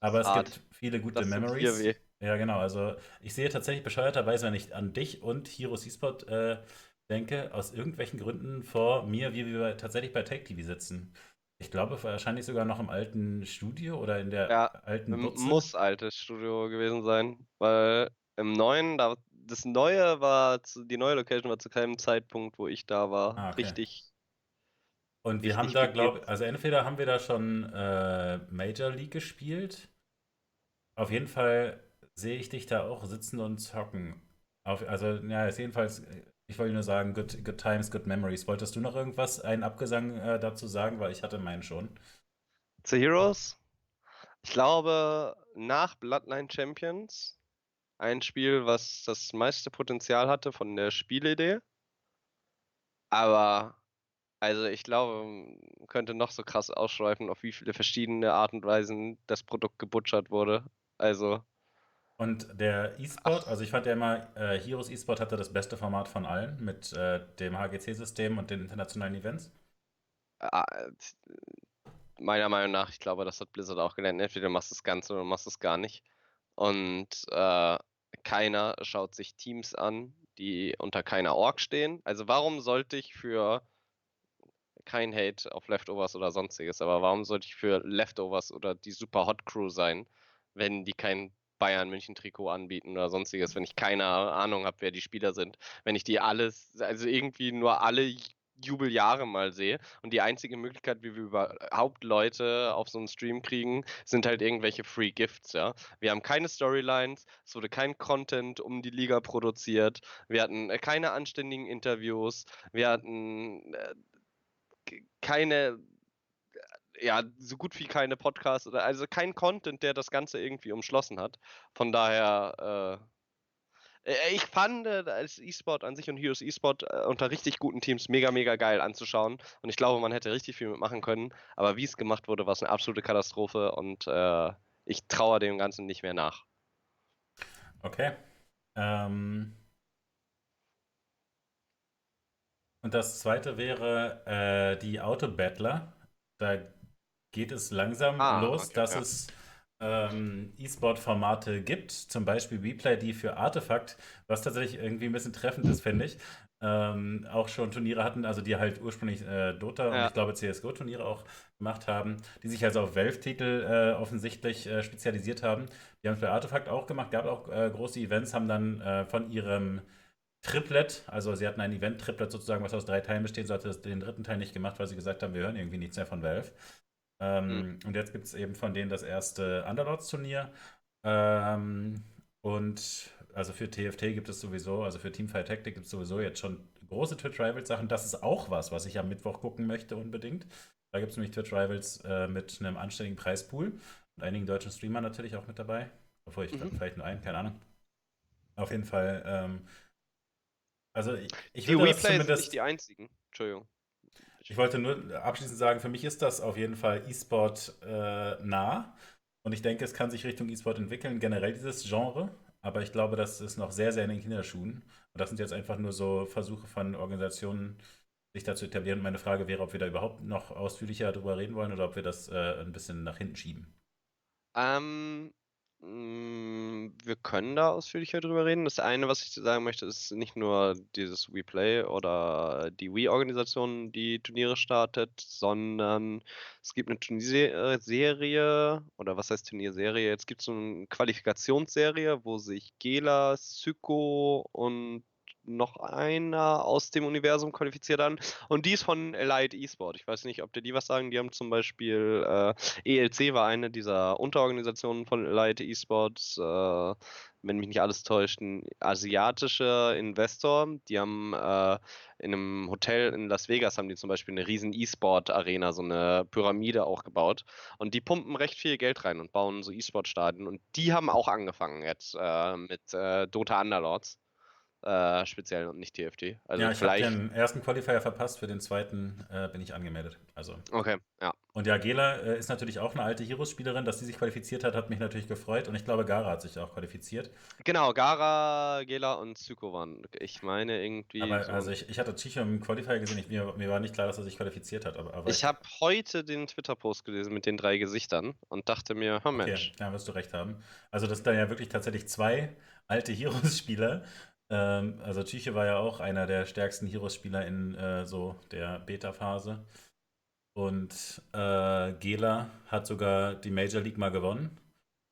aber es gibt viele gute das Memories. Ja, genau. Also ich sehe tatsächlich bescheuerterweise, wenn ich an dich und Hero C-Spot äh, denke, aus irgendwelchen Gründen vor mir, wie wir tatsächlich bei Take TV sitzen. Ich glaube, wahrscheinlich sogar noch im alten Studio oder in der ja, alten Butze. Muss altes Studio gewesen sein, weil Im neuen, da, das neue war, die neue Location war zu keinem Zeitpunkt, wo ich da war, Ah, okay. richtig. Und wir Richtig haben da, glaube also entweder haben wir da schon äh, Major League gespielt. Auf jeden Fall sehe ich dich da auch sitzen und zocken. Auf, also, ja, ist jedenfalls, ich wollte nur sagen, good, good times, good memories. Wolltest du noch irgendwas, einen Abgesang äh, dazu sagen? Weil ich hatte meinen schon. Zu Heroes? Ich glaube, nach Bloodline Champions ein Spiel, was das meiste Potenzial hatte von der Spielidee. Aber, also ich glaube, man könnte noch so krass ausschweifen, auf wie viele verschiedene Art und Weisen das Produkt gebutschert wurde. Also, Und der E-Sport, also ich fand ja immer, äh, Heroes E-Sport hatte das beste Format von allen mit äh, dem HGC-System und den internationalen Events. äh, meiner Meinung nach, ich glaube, das hat Blizzard auch gelernt. Entweder du machst das Ganze oder du machst es gar nicht. Und äh, keiner schaut sich Teams an, die unter keiner Org stehen. Also warum sollte ich für kein Hate auf Leftovers oder sonstiges, aber warum sollte ich für Leftovers oder die Super Hot Crew sein, wenn die kein Bayern München Trikot anbieten oder sonstiges, wenn ich keine Ahnung habe, wer die Spieler sind, wenn ich die alles, also irgendwie nur alle Jubeljahre mal sehe und die einzige Möglichkeit, wie wir überhaupt Leute auf so einen Stream kriegen, sind halt irgendwelche Free Gifts, ja. Wir haben keine Storylines, es wurde kein Content um die Liga produziert, wir hatten äh, keine anständigen Interviews, wir hatten äh, keine äh, ja, so gut wie keine Podcasts oder also kein Content, der das Ganze irgendwie umschlossen hat. Von daher, äh, ich fand äh, als E-Sport an sich und Heroes E-Sport äh, unter richtig guten Teams mega, mega geil anzuschauen. Und ich glaube, man hätte richtig viel mitmachen können. Aber wie es gemacht wurde, war es eine absolute Katastrophe und äh, ich traue dem Ganzen nicht mehr nach. Okay. Ähm, und das zweite wäre äh, die Autobattler. Da geht es langsam Ah, los, okay, dass ja. es ähm, E-Sport-Formate gibt, zum Beispiel Replay, die für Artefakt, was tatsächlich irgendwie ein bisschen treffend ist, finde ich, ähm, auch schon Turniere hatten, also die halt ursprünglich äh, Dota und Ja. ich glaube CSGO-Turniere auch gemacht haben, die sich also auf Valve-Titel äh, offensichtlich äh, spezialisiert haben. Die haben es bei Artefakt auch gemacht, gab auch äh, große Events, haben dann äh, von ihrem Triplet, also sie hatten ein Event-Triplet sozusagen, was aus drei Teilen besteht, so hat es den dritten Teil nicht gemacht, weil sie gesagt haben, wir hören irgendwie nichts mehr von Valve. Ähm, Und jetzt gibt es eben von denen das erste Underlords-Turnier. Ähm, und also für TFT gibt es sowieso, also für Teamfight Tactic gibt es sowieso jetzt schon große Twitch Rivals Sachen. Das ist auch was, was ich am Mittwoch gucken möchte unbedingt. Da gibt es nämlich Twitch Rivals äh, mit einem anständigen Preispool und einigen deutschen Streamern natürlich auch mit dabei. Obwohl ich Mhm. vielleicht nur einen, keine Ahnung. Auf jeden Fall, ähm, also ich, ich Die das zumindest, nicht die einzigen. Entschuldigung. Ich wollte nur abschließend sagen, für mich ist das auf jeden Fall E-Sport äh, nah. Und ich denke, es kann sich Richtung E-Sport entwickeln, generell dieses Genre. Aber ich glaube, das ist noch sehr, sehr in den Kinderschuhen. Und das sind jetzt einfach nur so Versuche von Organisationen, sich da zu etablieren. Meine Frage wäre, ob wir da überhaupt noch ausführlicher darüber reden wollen oder ob wir das äh, ein bisschen nach hinten schieben. Ähm, wir können da ausführlicher drüber reden. Das eine, was ich sagen möchte, ist nicht nur dieses WePlay oder die Wii-Organisation, die Turniere startet, sondern es gibt eine Turnierserie, oder was heißt Turnierserie? Jetzt gibt es so eine Qualifikationsserie, wo sich Gela, Syko und noch einer aus dem Universum qualifiziert haben. Und die ist von Elite Esport. Ich weiß nicht, ob dir die was sagen. Die haben zum Beispiel äh, ELC war eine dieser Unterorganisationen von Elite Esports, äh, wenn mich nicht alles täuscht, ein asiatischer Investor. Die haben äh, in einem Hotel in Las Vegas haben die zum Beispiel eine riesen E-Sport-Arena, so eine Pyramide auch gebaut. Und die pumpen recht viel Geld rein und bauen so E-Sport-Stadien. Und die haben auch angefangen jetzt äh, mit äh, Dota Underlords. Äh, speziell und nicht TFT. Also ja, ich habe den ersten Qualifier verpasst, für den zweiten äh, bin ich angemeldet. Also. Okay, ja. Und ja, Gela äh, ist natürlich auch eine alte Heroes-Spielerin. Dass sie sich qualifiziert hat, hat mich natürlich gefreut. Und ich glaube, Gara hat sich auch qualifiziert. Genau, Gara, Gela und Zyko waren. Ich meine irgendwie. Aber so also ich, ich hatte Chicho im Qualifier gesehen. Ich, mir, mir war nicht klar, dass er sich qualifiziert hat. Aber, aber Ich habe heute den Twitter-Post gelesen mit den drei Gesichtern und dachte mir, Okay, Mensch. ja, wirst du recht haben. Also das sind dann ja wirklich tatsächlich zwei alte Heroes-Spieler. Ähm, also Chiche war ja auch einer der stärksten Heroes-Spieler in äh, so der Beta-Phase. Und äh, Gela hat sogar die Major League mal gewonnen.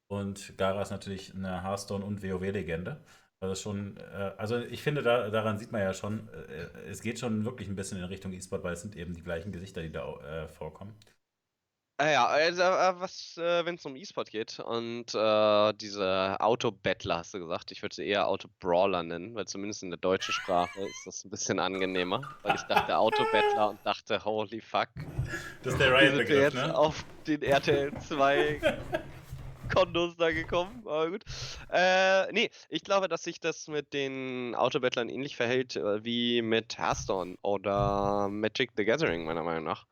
Und Gara ist natürlich eine Hearthstone- und WoW-Legende. Also schon, äh, also ich finde, da, daran sieht man ja schon, äh, es geht schon wirklich ein bisschen in Richtung E-Sport, weil es sind eben die gleichen Gesichter, die da äh, vorkommen. Äh, ja, also äh, was, äh, wenn es um E-Sport geht und äh, diese Auto-Battler, hast du gesagt, ich würde sie eher Auto-Brawler nennen, weil zumindest in der deutschen Sprache ist das ein bisschen angenehmer, weil ich dachte Auto-Battler und dachte, holy fuck. Das ist der Wie sind wir Riot-Begriff, jetzt ne? auf den RTL 2 [laughs] Kondos da gekommen, aber gut. Äh, nee, ich glaube, dass sich das mit den Autobattlern ähnlich verhält äh, wie mit Hearthstone oder Magic the Gathering, meiner Meinung nach.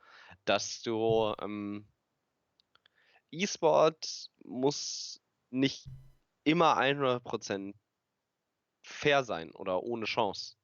Dass du ähm, E-Sport muss nicht immer 100% fair sein oder ohne Chance.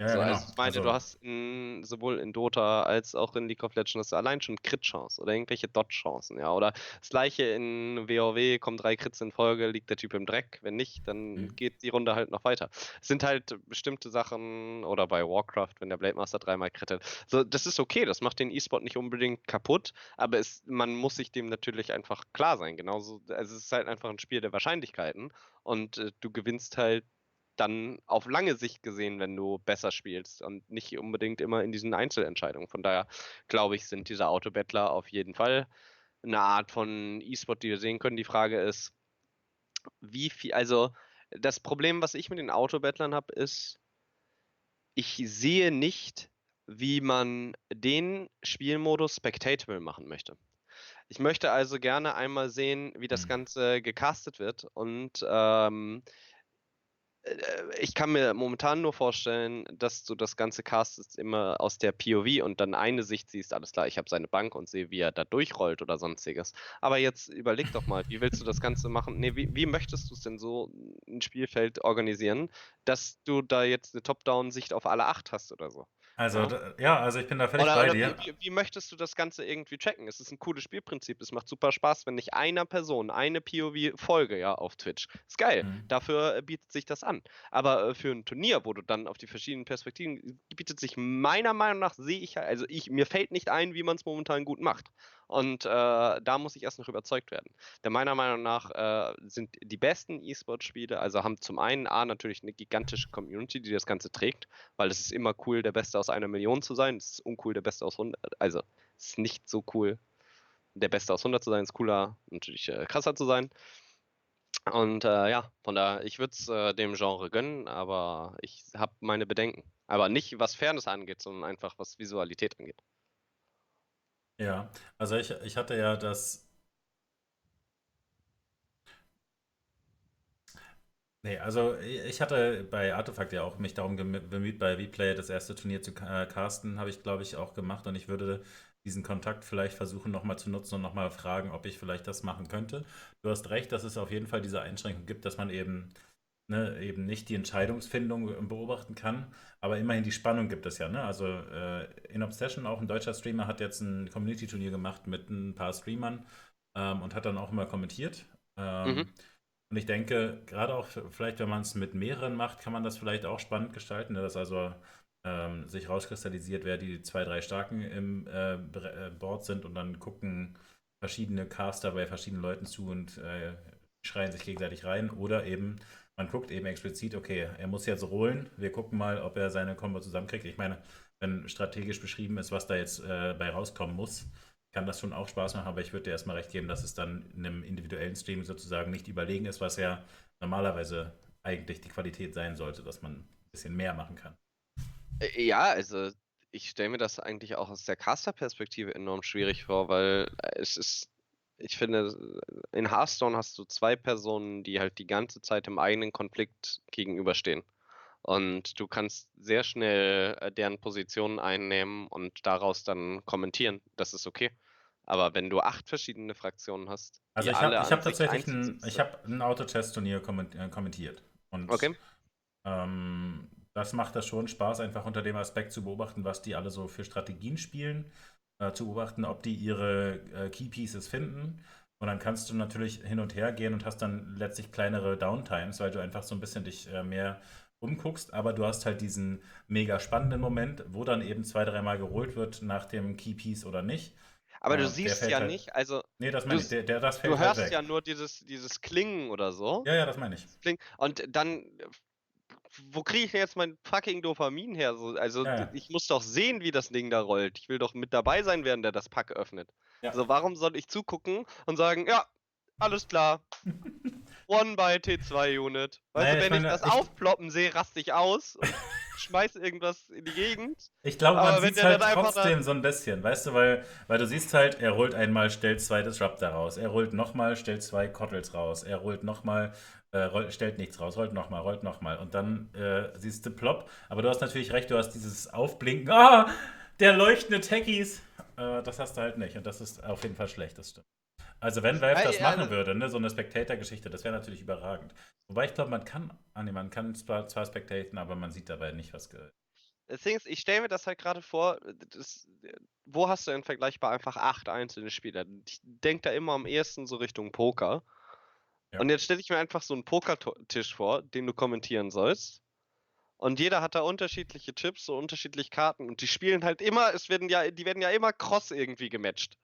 Ja, so, ja, also genau. ich meine, du Also- hast in, sowohl in Dota als auch in League of Legends du allein schon Crit-Chance oder irgendwelche Dodge-Chancen, ja. Oder das gleiche in WoW, kommen drei Crits in Folge, liegt der Typ im Dreck. Wenn nicht, dann Mhm. geht die Runde halt noch weiter. Es sind halt bestimmte Sachen, oder bei Warcraft, wenn der Blade Master dreimal crittet. So, das ist okay, das macht den E-Sport nicht unbedingt kaputt, aber es, man muss sich dem natürlich einfach klar sein. Genauso, also es ist halt einfach ein Spiel der Wahrscheinlichkeiten und äh, du gewinnst halt dann auf lange Sicht gesehen, wenn du besser spielst und nicht unbedingt immer in diesen Einzelentscheidungen. Von daher glaube ich, sind diese Autobattler auf jeden Fall eine Art von E-Sport, die wir sehen können. Die Frage ist, wie viel, also das Problem, was ich mit den Autobattlern habe, ist, ich sehe nicht, wie man den Spielmodus spectatable machen möchte. Ich möchte also gerne einmal sehen, wie das Hm. Ganze gecastet wird und ähm, äh, ich kann mir momentan nur vorstellen, dass du das ganze castest immer aus der POV und dann eine Sicht siehst, alles klar, ich habe seine Bank und sehe, wie er da durchrollt oder sonstiges. Aber jetzt überleg doch mal, wie willst du das Ganze machen? Nee, wie, wie möchtest du es denn so ein Spielfeld organisieren, dass du da jetzt eine Top-Down-Sicht auf alle acht hast oder so? Also, Ja. ja, also ich bin da völlig Oder, bei oder dir. wie, wie, möchtest du das Ganze irgendwie tracken? Es ist ein cooles Spielprinzip, es macht super Spaß, wenn nicht einer Person eine POV-Folge ja auf Twitch. Ist geil. Mhm. Dafür äh, bietet sich das an. Aber äh, für ein Turnier, wo du dann auf die verschiedenen Perspektiven bietet sich meiner Meinung nach, sehe ich halt, also ich, mir fällt nicht ein, wie man es momentan gut macht. Und äh, da muss ich erst noch überzeugt werden. Denn meiner Meinung nach äh, sind die besten E-Sport-Spiele, also haben zum einen A natürlich eine gigantische Community, die das Ganze trägt, weil es ist immer cool, der Beste aus einer Million zu sein. Es ist uncool, der Beste aus 100. Also, es ist nicht so cool, der Beste aus 100 zu sein. Es ist cooler, natürlich äh, krasser zu sein. Und äh, ja, von daher, ich würde es äh, dem Genre gönnen, aber ich habe meine Bedenken. Aber nicht was Fairness angeht, sondern einfach was Visualität angeht. Ja, also ich, ich hatte ja das. Nee, also ich hatte bei Artefakt ja auch mich darum bemüht, bei Vplay das erste Turnier zu äh, casten, habe ich glaube ich auch gemacht und ich würde diesen Kontakt vielleicht versuchen nochmal zu nutzen und nochmal fragen, ob ich vielleicht das machen könnte. Du hast recht, dass es auf jeden Fall diese Einschränkung gibt, dass man eben, ne, eben nicht die Entscheidungsfindung beobachten kann, aber immerhin die Spannung gibt es ja. Ne? Also äh, in Obsession, auch ein deutscher Streamer, hat jetzt ein Community-Turnier gemacht mit ein paar Streamern ähm, und hat dann auch immer kommentiert. Ähm, Mhm. Und ich denke, gerade auch vielleicht, wenn man es mit mehreren macht, kann man das vielleicht auch spannend gestalten, ne? dass also ähm, sich rauskristallisiert, wer die zwei, drei Starken im äh, äh, Board sind und dann gucken verschiedene Caster bei verschiedenen Leuten zu und äh, schreien sich gegenseitig rein. Oder eben, man guckt eben explizit, okay, er muss jetzt rollen, wir gucken mal, ob er seine Combo zusammenkriegt. Ich meine, wenn strategisch beschrieben ist, was da jetzt äh, bei rauskommen muss, kann das schon auch Spaß machen, aber ich würde dir erstmal recht geben, dass es dann in einem individuellen Stream sozusagen nicht überlegen ist, was ja normalerweise eigentlich die Qualität sein sollte, dass man ein bisschen mehr machen kann. Äh, Ja, also ich stelle mir das eigentlich auch aus der Caster-Perspektive enorm schwierig vor, weil äh, es ist, ich finde, in Hearthstone hast du zwei Personen, die halt die ganze Zeit im eigenen Konflikt gegenüberstehen. Und du kannst sehr schnell äh, deren Positionen einnehmen und daraus dann kommentieren. Das ist okay. Aber wenn du acht verschiedene Fraktionen hast, Also ich habe hab tatsächlich ein, ich hab ein Auto-Chess-Turnier äh, kommentiert. Und Okay. ähm, das macht das schon Spaß, einfach unter dem Aspekt zu beobachten, was die alle so für Strategien spielen, äh, zu beobachten, ob die ihre äh, Key Pieces finden. Und dann kannst du natürlich hin und her gehen und hast dann letztlich kleinere Downtimes, weil du einfach so ein bisschen dich äh, mehr umguckst, aber du hast halt diesen mega spannenden Moment, wo dann eben zwei, dreimal geholt wird nach dem Key Piece oder nicht. Aber Ja, du der siehst ja halt- nicht, also Nee, das Du meine ich. Der, der, das fällt du halt hörst weg. ja nur dieses, dieses Klingen oder so. ja, ja, das meine ich. Und dann, wo kriege ich denn jetzt mein fucking Dopamin her? So, also Ja, ich muss doch sehen, wie das Ding da rollt. Ich will doch mit dabei sein, während der das Pack öffnet. Ja. Also warum soll ich zugucken und sagen, ja, alles klar. [laughs] One by T2 Unit. Weißt Naja, du, ich wenn ich, meine, das ich- aufploppen sehe, raste ich aus [laughs] und schmeiß irgendwas in die Gegend. Ich glaube, man sieht halt dann trotzdem so ein bisschen, weißt du, weil, weil du siehst halt, er rollt einmal, stellt zwei Disruptor raus, er rollt nochmal, stellt zwei Cottles raus, er rollt nochmal, äh, roll- stellt nichts raus, rollt nochmal, rollt nochmal und dann äh, siehst du plopp. Aber du hast natürlich recht, du hast dieses Aufblinken, ah, der leuchtende Techies. Äh, das hast du halt nicht und das ist auf jeden Fall schlecht, das stimmt. Also wenn Valve Ja, das machen würde, ne, so eine Spectator-Geschichte, das wäre natürlich überragend. Wobei ich glaube, man kann, ah nee, man kann zwar, zwar spectaten, aber man sieht dabei nicht, was ge Das Ding ist, ich stelle mir das halt gerade vor, das, wo hast du denn vergleichbar einfach acht einzelne Spieler? Ich denke da immer am ehesten so Richtung Poker. Ja. Und jetzt stelle ich mir einfach so einen Pokertisch vor, den du kommentieren sollst. Und jeder hat da unterschiedliche Chips, so unterschiedliche Karten. Und die spielen halt immer, es werden ja, die werden ja immer cross irgendwie gematcht.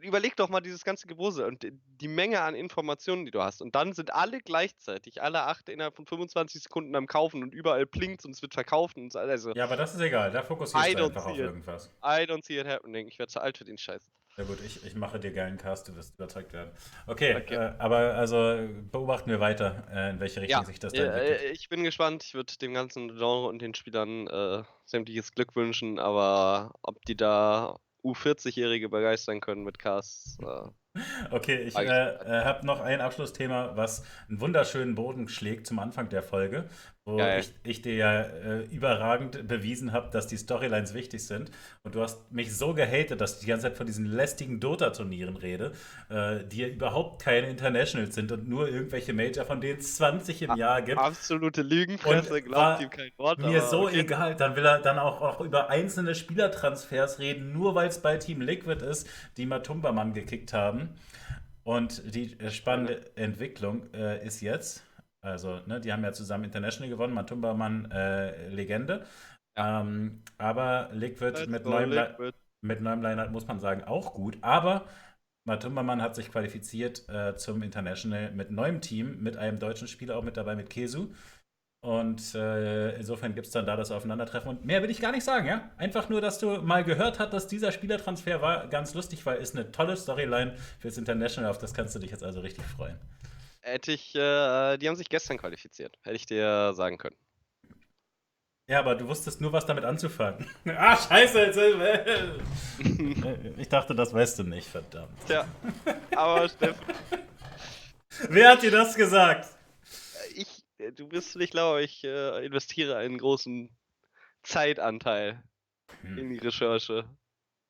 Überleg doch mal dieses ganze Gewusel und die- Menge an Informationen, die du hast. Und dann sind alle gleichzeitig, alle acht innerhalb von 25 Sekunden am Kaufen und überall blinkt und es wird verkauft und so. Also, Ja, aber das ist egal, da fokussierst I du einfach auf irgendwas. I don't see it happening. Ich werde zu alt für den Scheiß. Ja gut, ich, ich mache dir geilen Cast, du wirst überzeugt werden. Okay, Okay. Äh, aber also beobachten wir weiter, äh, in welche Richtung Ja, sich das da äh, entwickelt. äh, ich bin gespannt. Ich würde dem ganzen Genre und den Spielern äh, sämtliches Glück wünschen, aber ob die da U40-Jährige begeistern können mit Casts. Äh, [laughs] Okay, ich äh, äh, habe noch ein Abschlussthema, was einen wunderschönen Boden schlägt zum Anfang der Folge, wo Geil. ich, ich dir ja äh, überragend bewiesen habe, dass die Storylines wichtig sind. Und du hast mich so gehatet, dass ich die ganze Zeit von diesen lästigen Dota-Turnieren rede, äh, die ja überhaupt keine Internationals sind und nur irgendwelche Major, von denen es 20 im Ah, Jahr gibt. absolute Lügenpresse, glaubt ihm kein Wort. Mir so okay. egal, dann will er dann auch, auch über einzelne Spielertransfers reden, nur weil es bei Team Liquid ist, die Matumba-Mann gekickt haben. Und die äh, spannende Entwicklung äh, ist jetzt, also, ne, die haben ja zusammen International gewonnen, Matumba-Mann äh, Legende. Ähm, aber Liquid Let's mit neuem, Li- Liquid. mit neuem Line muss man sagen, auch gut. Aber Matumba-Mann hat sich qualifiziert äh, zum International mit neuem Team, mit einem deutschen Spieler auch mit dabei, mit Kesu. Und äh, insofern gibt es dann da das Aufeinandertreffen. Und mehr will ich gar nicht sagen, ja? Einfach nur, dass du mal gehört hast, dass dieser Spielertransfer war ganz lustig, weil ist eine tolle Storyline fürs International. Auf das kannst du dich jetzt also richtig freuen. Hätte ich, äh, die haben sich gestern qualifiziert. Hätte ich dir sagen können. Ja, aber du wusstest nur, was damit anzufangen. [laughs] ah, scheiße. Jetzt, äh, [laughs] ich dachte, das weißt du nicht, verdammt. Tja, aber Steffen, Wer hat dir das gesagt? ich, äh, du bist nicht schlau, aber ich äh, investiere einen großen Zeitanteil in Hm. die Recherche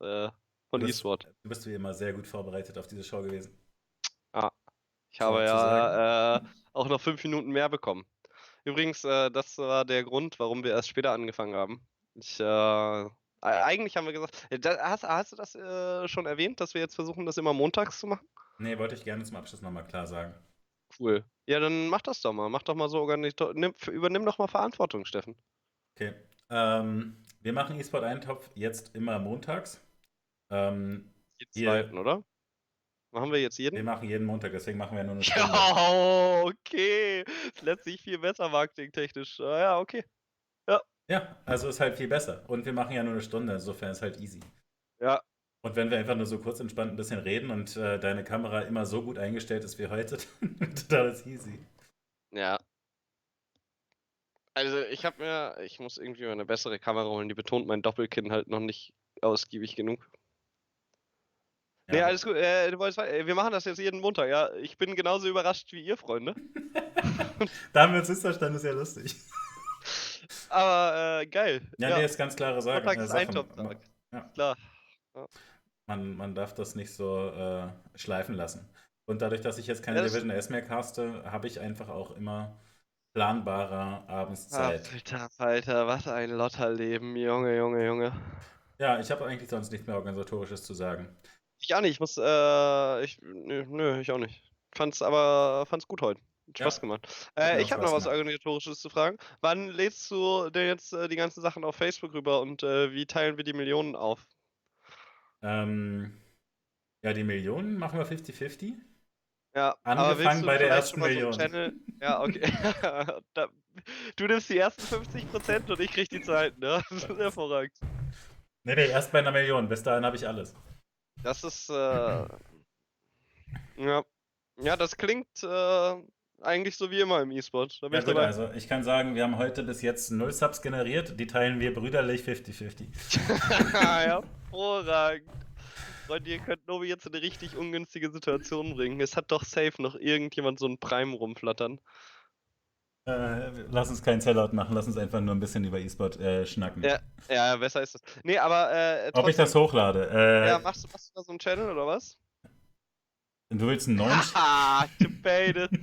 äh, von eSport. Du bist wie immer sehr gut vorbereitet auf diese Show gewesen. Ich habe ja äh, auch noch fünf Minuten mehr bekommen. Übrigens, äh, das war der Grund, warum wir erst später angefangen haben. Ich, äh, e- eigentlich haben wir gesagt, äh, da, hast, hast du das äh, schon erwähnt, dass wir jetzt versuchen, das immer montags zu machen? Nee, wollte ich gerne zum Abschluss nochmal klar sagen. Cool. Ja, dann mach das doch mal. Mach doch mal so Organisator. Nimm, übernimm doch mal Verantwortung, Steffen. Okay. Ähm, wir machen eSport Eintopf jetzt immer montags. Ähm, Jeden zweiten, oder? Machen wir jetzt wir jeden? machen jeden Montag, deswegen machen wir nur eine [laughs] Stunde. Ja, okay. Das lässt sich viel besser marketingtechnisch. Ah, Ja, okay. Ja, also ist halt viel besser. Und wir machen ja nur eine Stunde, insofern ist halt easy. Ja. Und wenn wir einfach nur so kurz entspannt ein bisschen reden und äh, deine Kamera immer so gut eingestellt ist wie heute, [laughs] dann wird das alles easy. Ja. Also ich habe mir, ich muss irgendwie mal eine bessere Kamera holen, die betont mein Doppelkinn halt noch nicht ausgiebig genug. Nee, Ja. alles gut. Äh, du wolltest, äh, wir machen das jetzt jeden Montag, ja. Ich bin genauso überrascht wie ihr, Freunde. [laughs] Da haben wir uns missverstanden, ist ja lustig. Aber äh, geil. Ja, nee, ist ganz klare Sache. Montag äh, ist. Eintopftag. Ja. Klar. Man, man darf das nicht so äh, schleifen lassen. Und dadurch, dass ich jetzt keine Ja, Division S mehr caste, habe ich einfach auch immer planbarer abends Zeit. Alter, Alter, was ein Lotterleben, Junge, Junge, Junge. Ja, ich habe eigentlich sonst nichts mehr Organisatorisches zu sagen. Ich auch nicht, ich muss, äh, ich, nö, ich auch nicht. Fand's aber, fand's gut heute. Hat Ja. Spaß gemacht. Äh, ich habe noch Spaß was gemacht. Organisatorisches zu fragen. Wann lädst du denn jetzt äh, die ganzen Sachen auf Facebook rüber und äh, wie teilen wir die Millionen auf? Ähm, Ja, die Millionen machen wir 50-50. Ja, Angefangen bei der ersten so Million. Channel, ja, okay. [laughs] da, du nimmst die ersten 50% und ich krieg die zweiten, ne? Das ist hervorragend. Nee, nee, erst bei einer Million. Bis dahin habe ich alles. Das ist, äh, ja. Ja, das klingt äh, eigentlich so wie immer im E-Sport. Da Ja, ich gut, also ich kann sagen, wir haben heute bis jetzt null Subs generiert. Die teilen wir brüderlich 50-50. [laughs] Hervorragend. Freunde, ihr könnt Nobi jetzt in eine richtig ungünstige Situation bringen. Es hat doch safe noch irgendjemand so ein Prime rumflattern. Äh, lass uns keinen Sellout machen, lass uns einfach nur ein bisschen über E-Sport äh, schnacken. Ja, Ja, besser ist das. Nee, aber äh, Ob ich das hochlade? Äh, Ja, machst du, machst du da so einen Channel oder was? du willst einen neuen. [laughs] Haha, debated. [laughs]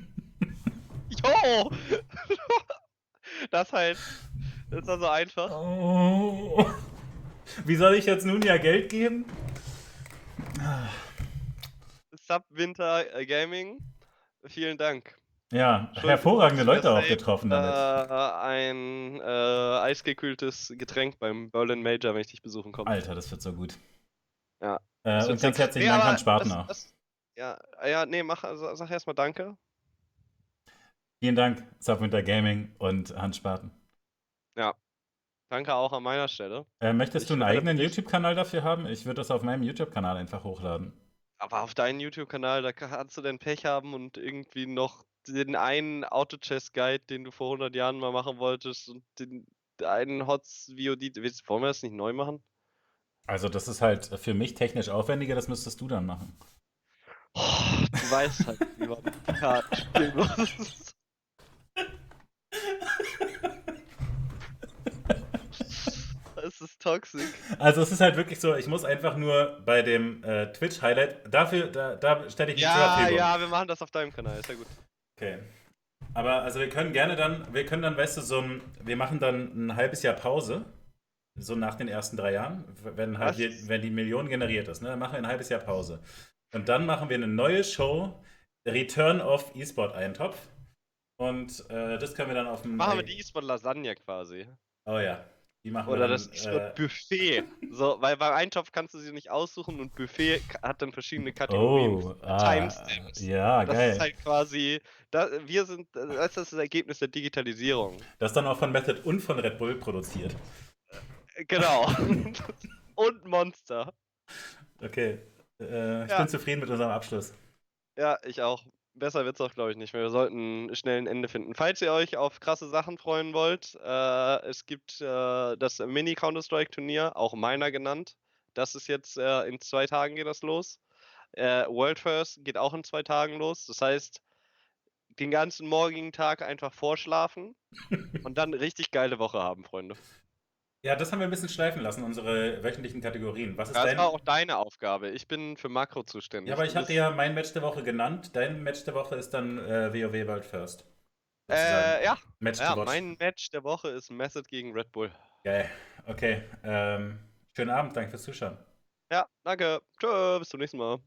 Jo! [laughs] das halt. Das war so einfach. Oh. Wie soll ich jetzt nun ja Geld geben? Subwinter äh, Gaming. Vielen Dank. Ja, hervorragende Leute auch getroffen damit. Äh, ein äh, eisgekühltes Getränk beim Berlin Major, wenn ich dich besuchen komme. Alter, das wird so gut. Ja. Äh, und ganz herzlichen Dank an Sparten das- auch. das- Ja, ja, nee, mach, also, sag erstmal Danke. Vielen Dank, Subwinter Gaming und Hans Sparten. Danke auch an meiner Stelle. Äh, möchtest Ich du einen eigenen YouTube-Kanal dafür haben? Ich würde das auf meinem YouTube-Kanal einfach hochladen. Aber auf deinen YouTube-Kanal, da kannst du denn Pech haben und irgendwie noch den einen Auto-Chess-Guide, den du vor 100 Jahren mal machen wolltest und den einen HOTS VOD. Willst, wollen wir das nicht neu machen? Also, das ist halt für mich technisch aufwendiger, das müsstest du dann machen. Oh, du weißt halt, wie man Karten [laughs] spielen muss. [laughs] Es ist toxisch. Also, es ist halt wirklich so, ich muss einfach nur bei dem äh, Twitch-Highlight, dafür, da, da stelle ich mich zur Ja, Verfügung. ja, wir machen das auf deinem Kanal, ist ja gut. Okay. Aber also wir können gerne dann, wir können dann, weißt du, so ein, wir machen dann ein halbes Jahr Pause, so nach den ersten drei Jahren, wenn halt wir, wenn die Million generiert ist, ne, dann machen wir ein halbes Jahr Pause. Und dann machen wir eine neue Show, Return of E-Sport Eintopf. Und äh, das können wir dann auf dem. Machen wir die E-Sport Lasagne quasi. Oh ja. Oder das äh, Buffet. [laughs] So, weil beim Eintopf kannst du sie nicht aussuchen und Buffet hat dann verschiedene Kategorien. Oh, ah, Timestamps. ja, das geil. ist halt quasi, da, wir sind, das ist das Ergebnis der Digitalisierung. Das ist dann auch von Method und von Red Bull produziert. Äh, Genau. [laughs] und Monster. Okay. Äh, ich Ja. bin zufrieden mit unserem Abschluss. Ja, ich auch. Besser wird's auch, glaube ich, nicht mehr. Wir sollten schnell ein Ende finden. Falls ihr euch auf krasse Sachen freuen wollt, äh, es gibt äh, das Mini-Counter-Strike-Turnier, auch meiner genannt. Das ist jetzt äh, in zwei Tagen geht das los. Äh, World First geht auch in zwei Tagen los. Das heißt, den ganzen morgigen Tag einfach vorschlafen [laughs] und dann richtig geile Woche haben, Freunde. Ja, das haben wir ein bisschen schleifen lassen, unsere wöchentlichen Kategorien. Was ist Das dein. war auch deine Aufgabe. Ich bin für Makro zuständig. Ja, aber ich hatte ja mein Match der Woche genannt. Dein Match der Woche ist dann äh, WoW World First. Äh, ja, Match ja, mein Match der Woche ist Method gegen Red Bull. Geil. Okay. Ähm, schönen Abend, danke fürs Zuschauen. Ja, danke. Tschö, bis zum nächsten Mal.